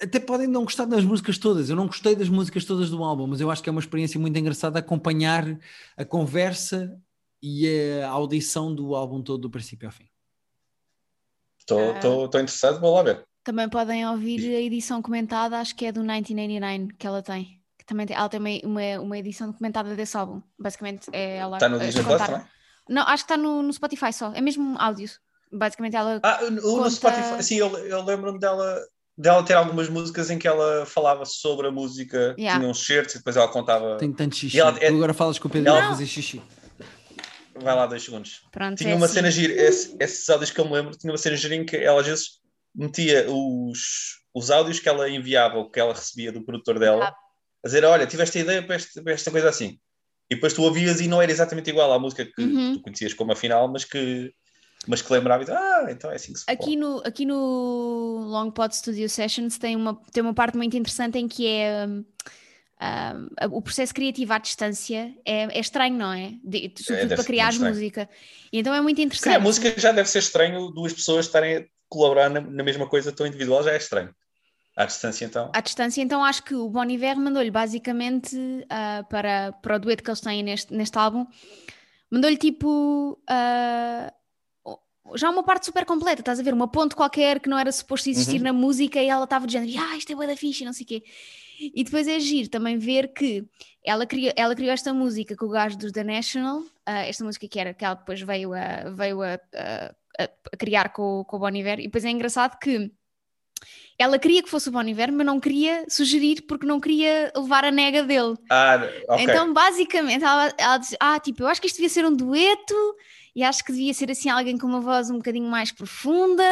Até podem não gostar das músicas todas. Eu não gostei das músicas todas do álbum, mas eu acho que é uma experiência muito engraçada acompanhar a conversa e a audição do álbum todo do princípio ao fim. Estou Ah. estou- estou interessado, vou lá ver. Também podem ouvir a edição comentada, acho que é do 1989 que ela tem. Que também tem, ela tem uma, uma, uma edição documentada desse álbum. Basicamente é ela Está no Disney Plus também? Não, acho que está no, no Spotify só. É mesmo áudio. Basicamente ela. Ah, o- o no Conta- Spotify. Sim, eu, eu lembro-me dela, dela ter algumas músicas em que ela falava sobre a música, Yeah. tinha uns certos e depois ela contava. Tenho tanto xixi. E ela- é- Tu agora falas com o Pedro ela- a fazer xixi. Vai lá, dois segundos. Pronto, Tinha é uma assim. cena gira, esse- esses áudios que eu me lembro, tinha uma cena gira em que ela às vezes metia os, os áudios que ela enviava, ou que ela recebia do produtor dela, Ah. a dizer: Olha, tive esta ideia para, este- para esta coisa assim. E depois tu ouvias e não era exatamente igual à música que Uhum. tu conhecias como a final, mas que, mas que lembrava e Ah, então é assim que se. Aqui no, aqui no Long Pod Studio Sessions tem uma, tem uma parte muito interessante em que é hum, hum, o processo criativo à distância é, é estranho, não é? De- sobretudo deve para criar música. E então é muito interessante. Criar música já deve ser estranho, duas pessoas estarem a colaborar na, na mesma coisa tão individual já é estranho. À distância, então. À distância, então acho que o Bon Iver mandou-lhe basicamente ah, para, para o dueto que eles têm neste, neste álbum, mandou-lhe tipo ah, já uma parte super completa, estás a ver? Uma ponte qualquer que não era suposto existir Uhum. na música e ela estava de género, ah, isto é da fixe, e não sei o quê. E depois é giro também ver que ela criou, ela criou esta música com o gajo dos The National, ah, esta música que era que ela depois veio a, veio a, a- a- criar com, com o Bon Iver, e depois é engraçado que ela queria que fosse o Bon Iver, mas não queria sugerir porque não queria levar a nega dele. Ah, ok. Então, basicamente, ela, ela diz: Ah, tipo, eu acho que isto devia ser um dueto e acho que devia ser assim alguém com uma voz um bocadinho mais profunda.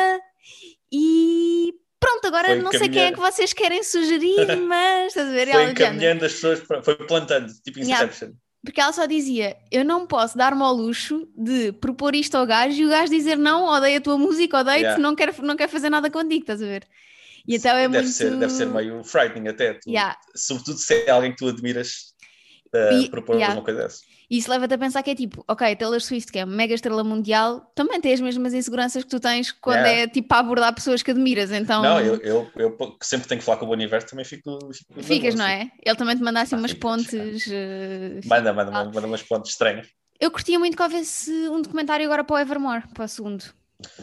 E pronto, agora Foi não sei quem é que vocês querem sugerir, mas estás a ver? E foi ela, encaminhando as pessoas, para- foi plantando, tipo Yeah. Inception. porque ela só dizia: Eu não posso dar-me ao luxo de propor isto ao gajo e o gajo dizer não, odeio a tua música, odeio-te, Yeah. não quero, não quero fazer nada contigo, estás a ver? E então é deve, muito. ser, deve ser meio frightening até. tu- Yeah. Sobretudo se é alguém que tu admiras uh, E- propor yeah. uma coisa dessa. E isso leva-te a pensar que é tipo, ok, Taylor Swift, que é mega estrela mundial, também tem as mesmas inseguranças que tu tens quando Yeah. é tipo para abordar pessoas que admiras, então Não, eu, eu, eu que sempre tenho que falar com o Universo também fico. fico ficas, não é? Ele também te manda assim Ah, umas fico, pontes. eh, Manda, manda, Ah. manda, umas pontes estranhas. Eu curtia muito que houvesse um documentário agora para o Evermore, para o segundo.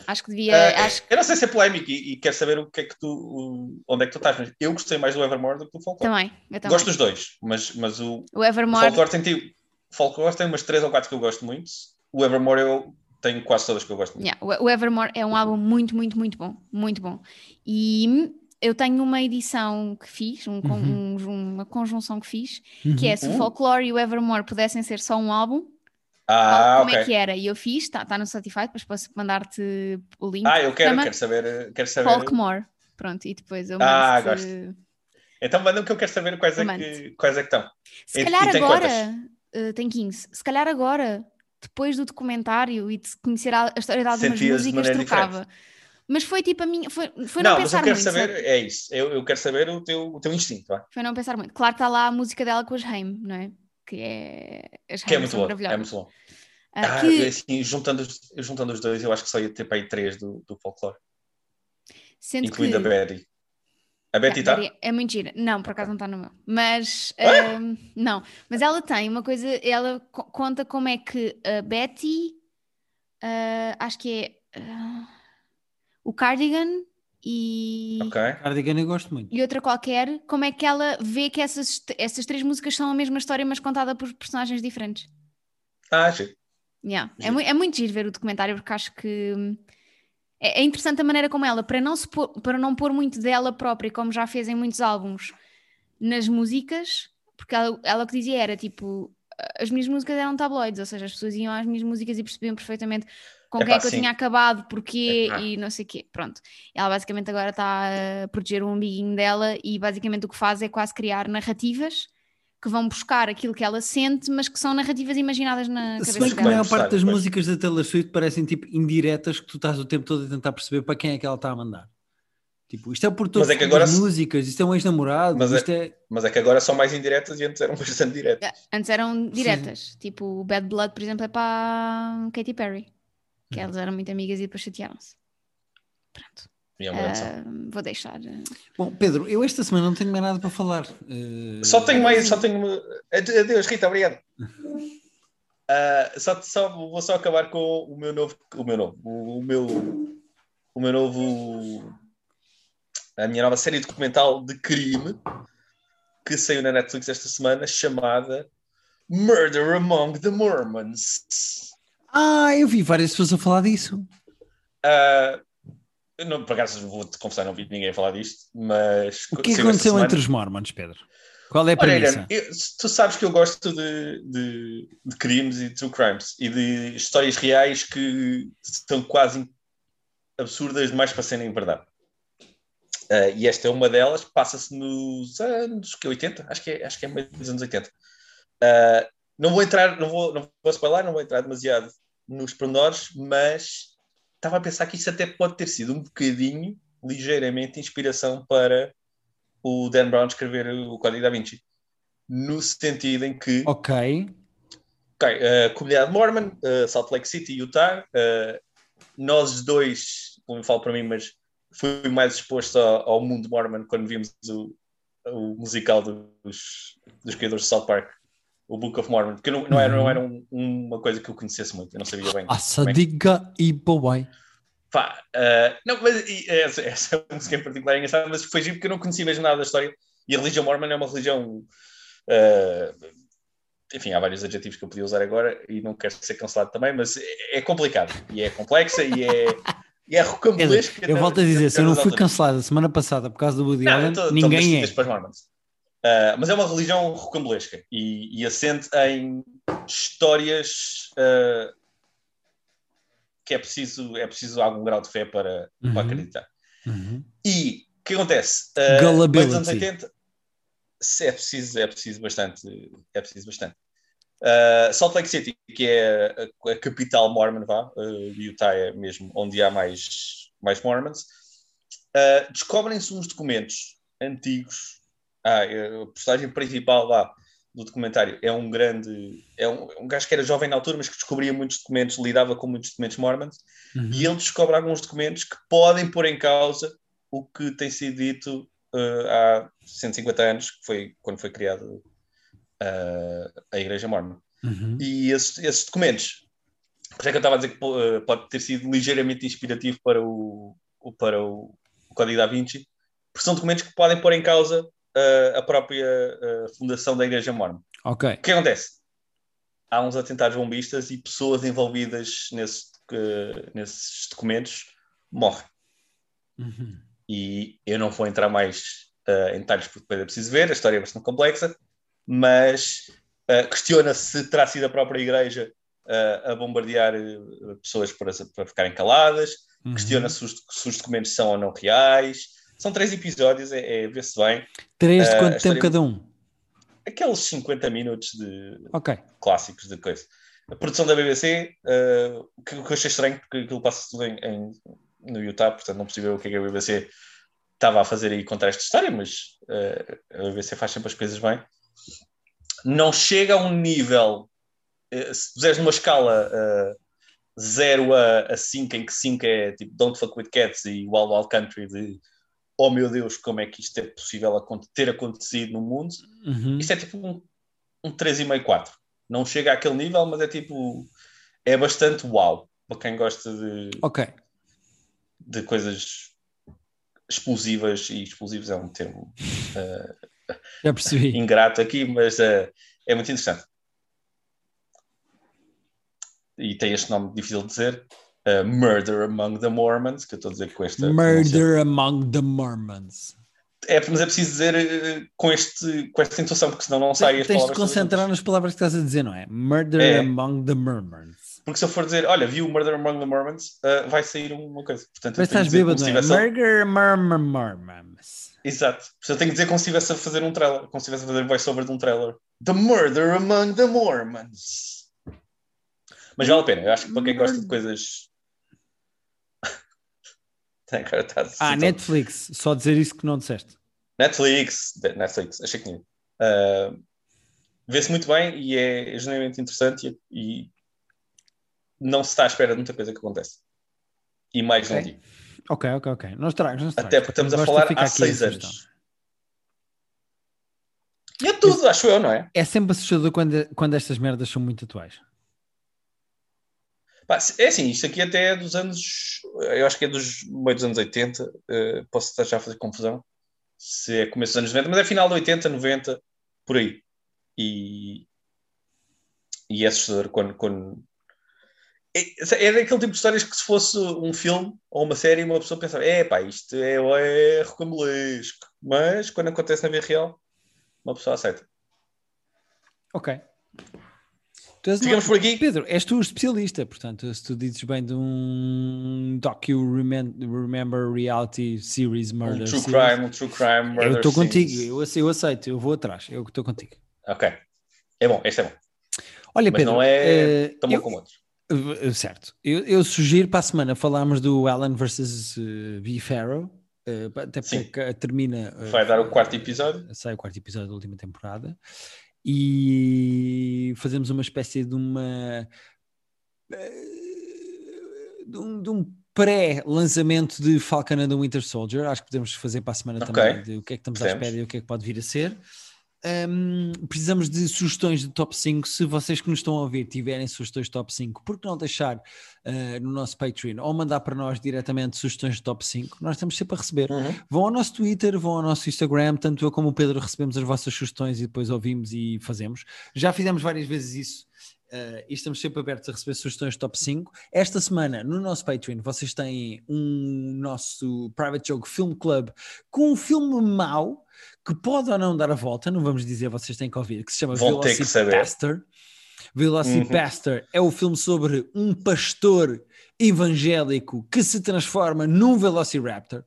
Acho que devia. Ah, acho Eu não sei se é polémico e, e quero saber o que é que tu, o- onde é que tu estás, mas eu gostei mais do Evermore do que do Folklore. também. Também. Gosto dos dois, mas, mas o, O o Evermore. Folklore tem, Folklore tem umas três ou quatro que eu gosto muito. O Evermore eu tenho quase todas que eu gosto muito. Yeah, o Evermore é um álbum muito, muito, muito bom. Muito bom. E eu tenho uma edição que fiz, um Uhum. um- uma conjunção que fiz, Uhum. que é se o Uhum. Folklore e o Evermore pudessem ser só um álbum, Ah, como ok. é que era. E eu fiz, está tá no Spotify, depois posso mandar-te o link. Ah, eu quero, Chama quero saber. Quero saber. Folkmore. Pronto, e depois eu Ah, mando Então manda-me que eu quero saber quais é que, quais é que estão. Se E- calhar e agora, eh, tem 15, se calhar agora, depois do documentário e de conhecer a, a história de algumas Sentias de músicas, maneira trocava. Mas foi tipo a minha, foi, foi não, não, mas eu pensar quero muito. saber, sabe? é isso. Eu, eu quero saber o teu, o teu instinto, vá. Foi não pensar muito. Claro que está lá a música dela com as Haim, não é? Que é. As Que é muito bom. É muito bom. Ah, Ah, que, assim, juntando, os, juntando os dois, eu acho que só ia ter para aí três do, do folclore, sendo incluindo que. a Betty. A Betty está? É muito gira. Não, por acaso não está no meu. Mas Ah! ahm, não. Mas ela tem uma coisa, ela co- conta como é que a Betty, ah, acho que é ah, o Cardigan e, Ok. Cardigan eu gosto muito. e outra qualquer, como é que ela vê que essas, essas três músicas são a mesma história, mas contada por personagens diferentes. Ah, sim. Yeah. É, é muito giro ver o documentário porque acho que hum, é, é interessante a maneira como ela, para não, se pôr, para não pôr muito dela própria, como já fez em muitos álbuns, nas músicas, porque ela, ela o que dizia era tipo, as minhas músicas eram tabloides, ou seja, as pessoas iam às minhas músicas e percebiam perfeitamente com Epá, quem é que eu tinha acabado, porquê Epá. e não sei o quê. Pronto. Ela basicamente agora está a proteger o umbiguinho dela e basicamente o que faz é quase criar narrativas que vão buscar aquilo que ela sente, mas que são narrativas imaginadas na Se cabeça bem que a maior parte das músicas da Taylor Swift parecem tipo indiretas que tu estás o tempo todo a tentar perceber para quem é que ela está a mandar. Tipo, isto é por todas é agora as se- músicas, isto é um ex-namorado, Mas é- é... Mas é que agora são mais indiretas e antes eram bastante diretas. Ah, Antes eram diretas, tipo o Bad Blood, por exemplo, é para Katy Perry, que elas eram muito amigas e depois chatearam-se. Pronto, Ah, vou deixar. ah, Bom, Pedro, eu esta semana não tenho mais nada para falar. Eh, Só tenho mais, só tenho. Ade- Adeus, Rita, obrigado. Ah, só, só, vou só acabar com o meu novo. O meu novo. O, o meu. O meu novo. A minha nova série documental de crime que saiu na Netflix esta semana chamada Murder Among the Mormons. Ah, eu vi várias pessoas a falar disso. Ah, eu não, por acaso vou-te confessar, não vi ninguém falar disto, mas. O que aconteceu semana. entre os Mormons, Pedro? Qual é a Olha, premissa? Irene, eu- tu sabes que eu gosto de, de, de crimes e de true crimes e de histórias reais que são quase absurdas demais para serem verdade. Ah, e esta é uma delas, passa-se nos anos que 80, acho que é, acho que é meio dos anos 80. Ah, não vou entrar, não vou, não vou spoiler, não vou entrar demasiado nos pormenores, mas estava a pensar que isto até pode ter sido um bocadinho, ligeiramente, inspiração para o Dan Brown escrever o Código da Vinci. No sentido em que Ok. Ok, a comunidade Mormon, uh, Salt Lake City, Utah. uh, nós dois, como eu falo para mim, mas fui mais exposto ao, ao mundo Mormon quando vimos o, o musical dos, dos criadores de South Park, o Book of Mormon, que não, não era, não era um- uma coisa que eu conhecesse muito, eu não sabia bem. A como é e Boy. Pá, uh, não, mas e, essa, essa música em particular é engraçada, mas foi giro porque eu não conhecia mesmo nada da história. E a religião mormon é uma religião. uh, enfim, há vários adjetivos que eu podia usar agora e não quero ser cancelado também, mas é, é complicado e é complexa e é, e é rocambolesca. eu volto a dizer, se eu não fui cancelado a semana passada por causa do Woody Allen, tô- tô ninguém nas é. para os Mormons. Uh, mas é uma religião rocambolesca e, e assente em histórias uh, que é preciso, é preciso algum grau de fé para, Uhum. para acreditar. Uhum. E o que acontece? Uh, meio dos anos 80, se é preciso, é preciso bastante. É preciso bastante. Uh, Salt Lake City, que é a, a capital mormon, vá, uh, Utah é mesmo onde há mais, mais mormons, uh, descobrem-se uns documentos antigos. Ah, a personagem principal lá do documentário é um grande. É um, um gajo que era jovem na altura, mas que descobria muitos documentos, lidava com muitos documentos mormons Uhum. e ele descobre alguns documentos que podem pôr em causa o que tem sido dito uh, há 150 anos, que foi quando foi criada uh, a Igreja Mormon. Uhum. E esses, esses documentos, por isso é que eu estava a dizer que uh, pode ter sido ligeiramente inspirativo para o, para o, o Código da Vinci, porque são documentos que podem pôr em causa a própria uh, fundação da Igreja Mormon. Ok. O que acontece? Há uns atentados bombistas e pessoas envolvidas nesse, nesses documentos morrem. Uhum. E eu não vou entrar mais eh, em detalhes porque depois é preciso ver, a história é bastante complexa, mas eh, questiona-se se terá sido a própria igreja uh, a bombardear uh, pessoas para, para ficarem caladas, Uhum. questiona se os, se os documentos são ou não reais. São três episódios, é, é ver-se bem. Três de Uh, quanto a tempo história- cada um? Aqueles 50 minutos de Ok. clássicos de coisa. A produção da BBC, uh, o que, o que eu achei estranho, porque aquilo passa tudo em, em- no Utah, portanto não percebi o que é que a BBC estava a fazer aí contar esta história, mas uh, a BBC faz sempre as coisas bem. Não chega a um nível, uh, se puseres numa escala uh, 0 a, a 5, em que 5 é tipo Don't Fuck With Cats e Wild Wild Country, de oh meu Deus, como é que isto é possível ter acontecido no mundo, Uhum. isto é tipo um, um 3,5, 4. Não chega àquele nível, mas é tipo. É bastante uau para quem gosta de, Ok. de coisas explosivas, e explosivos é um termo eh, Já percebi. ingrato aqui, mas eh, é muito interessante. E tem este nome difícil de dizer: eh, Murder Among the Mormons, que eu estou a dizer com esta. Murder Among the Mormons. É, mas é preciso dizer eh, com, este, com esta intuação, porque senão não sai Tens as de palavras. todas concentrar nas palavras que estás a dizer, não é? Murder É. Among the Mormons. Porque se eu for dizer, olha, viu Murder Among the Mormons, uh, vai sair uma coisa. Portanto, Mas estás bêbado, não é? Murder Among the Mormons. Exato. Portanto, eu tenho que dizer como se estivesse a fazer um trailer, como se estivesse a fazer voice-over de um trailer. The Murder Among the Mormons. Mas vale a pena, eu acho que para quem gosta de coisas. Tá Ah, assim, Netflix. Só dizer isso que não disseste. Netflix, Netflix, achei que tinha. Uh, Vê-se muito bem e é genuinamente interessante e, e não se está à espera de muita coisa que acontece. E mais não Ok. digo. Ok, ok, ok. Estragas, não estragas. Até porque estamos a falar há seis anos. E é tudo, acho eu, não é? É sempre assustador quando, quando estas merdas são muito atuais. É assim, isto aqui até é dos anos. Eu acho que é dos meio dos anos 80. eh, posso estar já a fazer confusão se é começo dos anos 90, mas é final de 80, 90, por aí. E, e é assustador quando. quando... É, é daquele tipo de histórias que se fosse um filme ou uma série, uma pessoa pensava: é pá, isto é, é rocambolesco. Mas quando acontece na vida real, uma pessoa aceita. Ok. Uma- por aqui. Pedro, és tu o especialista, portanto, se tu dizes bem de um docu remem- remember reality series Um murder true series, crime, um true crime, eu murder estou contigo, eu, eu aceito, eu vou atrás, eu estou contigo. Ok. É bom, este é bom. Olha, Mas Pedro, não é eh, tão bom eu- como outros. Uh, Certo. Eu, eu sugiro para a semana falarmos do Alan versus uh, B. Farrow, uh, até porque Sim. termina. uh, Vai dar o quarto episódio. Sai o quarto episódio da última temporada. E fazemos uma espécie de uma. uh, de um, de um pré-lançamento de Falcon and the Winter Soldier. Acho que podemos fazer para a semana Ok. também de o que é que estamos à Podemos. espera e o que é que pode vir a ser. Um, precisamos de sugestões de top 5. Se vocês que nos estão a ouvir tiverem sugestões de top 5, por que não deixar uh, no nosso Patreon ou mandar para nós diretamente sugestões de top 5? Nós estamos sempre a receber. Uhum. Vão ao nosso Twitter, vão ao nosso Instagram, tanto eu como o Pedro recebemos as vossas sugestões e depois ouvimos e fazemos. Já fizemos várias vezes isso. uh, e estamos sempre abertos a receber sugestões de top 5. Esta semana, no nosso Patreon, vocês têm um nosso Private Joke Film Club com um filme mau que pode ou não dar a volta, não vamos dizer, vocês têm que ouvir, que se chama. Velocipaster. Velocipaster é o filme sobre um pastor evangélico que se transforma num Velociraptor.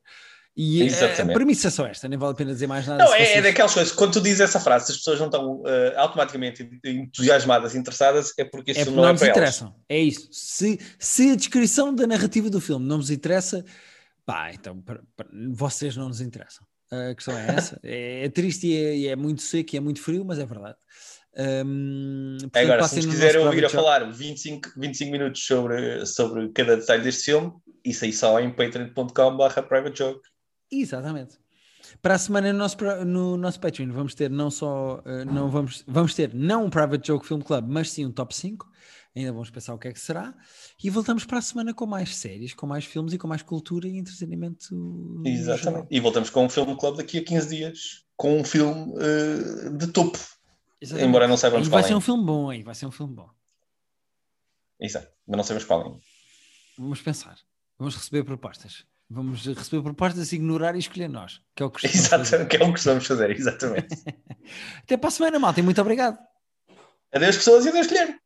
E eh, a Exatamente. premissa é só esta, nem vale a pena dizer mais nada. Não, é, é daquelas coisas, quando tu dizes essa frase, se as pessoas não estão eh, automaticamente entusiasmadas, interessadas, é porque esse É filme não não é nos para elas. interessam. É isso. Se, se a descrição da narrativa do filme não vos interessa, pá, então para- para- vocês não nos interessam. A questão é essa. É, é triste e é, e é muito seco e é muito frio, mas é verdade. Hum, portanto, Agora, se nos no quiserem ouvir a falar 25, 25 minutos sobre, sobre cada detalhe deste filme, isso aí só em patreon.com.br private joke. Exatamente. Para a semana no nosso, no nosso Patreon vamos ter não só eh, não vamos, vamos ter não um Private Joke Film Club, mas sim um top 5. Ainda vamos pensar o que é que será. E voltamos para a semana com mais séries, com mais filmes e com mais cultura e entretenimento. Exatamente. E voltamos com um filme club daqui a 15 dias, com um filme eh, de topo. Exatamente. Embora não saibamos Aí vai qual ser é. um filme bom, aí vai ser um filme bom. Exato, mas não sabemos qual é. Vamos pensar. Vamos receber propostas. Vamos receber propostas, ignorar e escolher nós, que é o que costumamos fazer. Exatamente, que é o que estamos a fazer, exatamente. Até para a semana, malta, e muito obrigado. adeus pessoas e adeus Guilherme.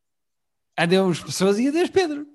Adeus pessoas e adeus Pedro.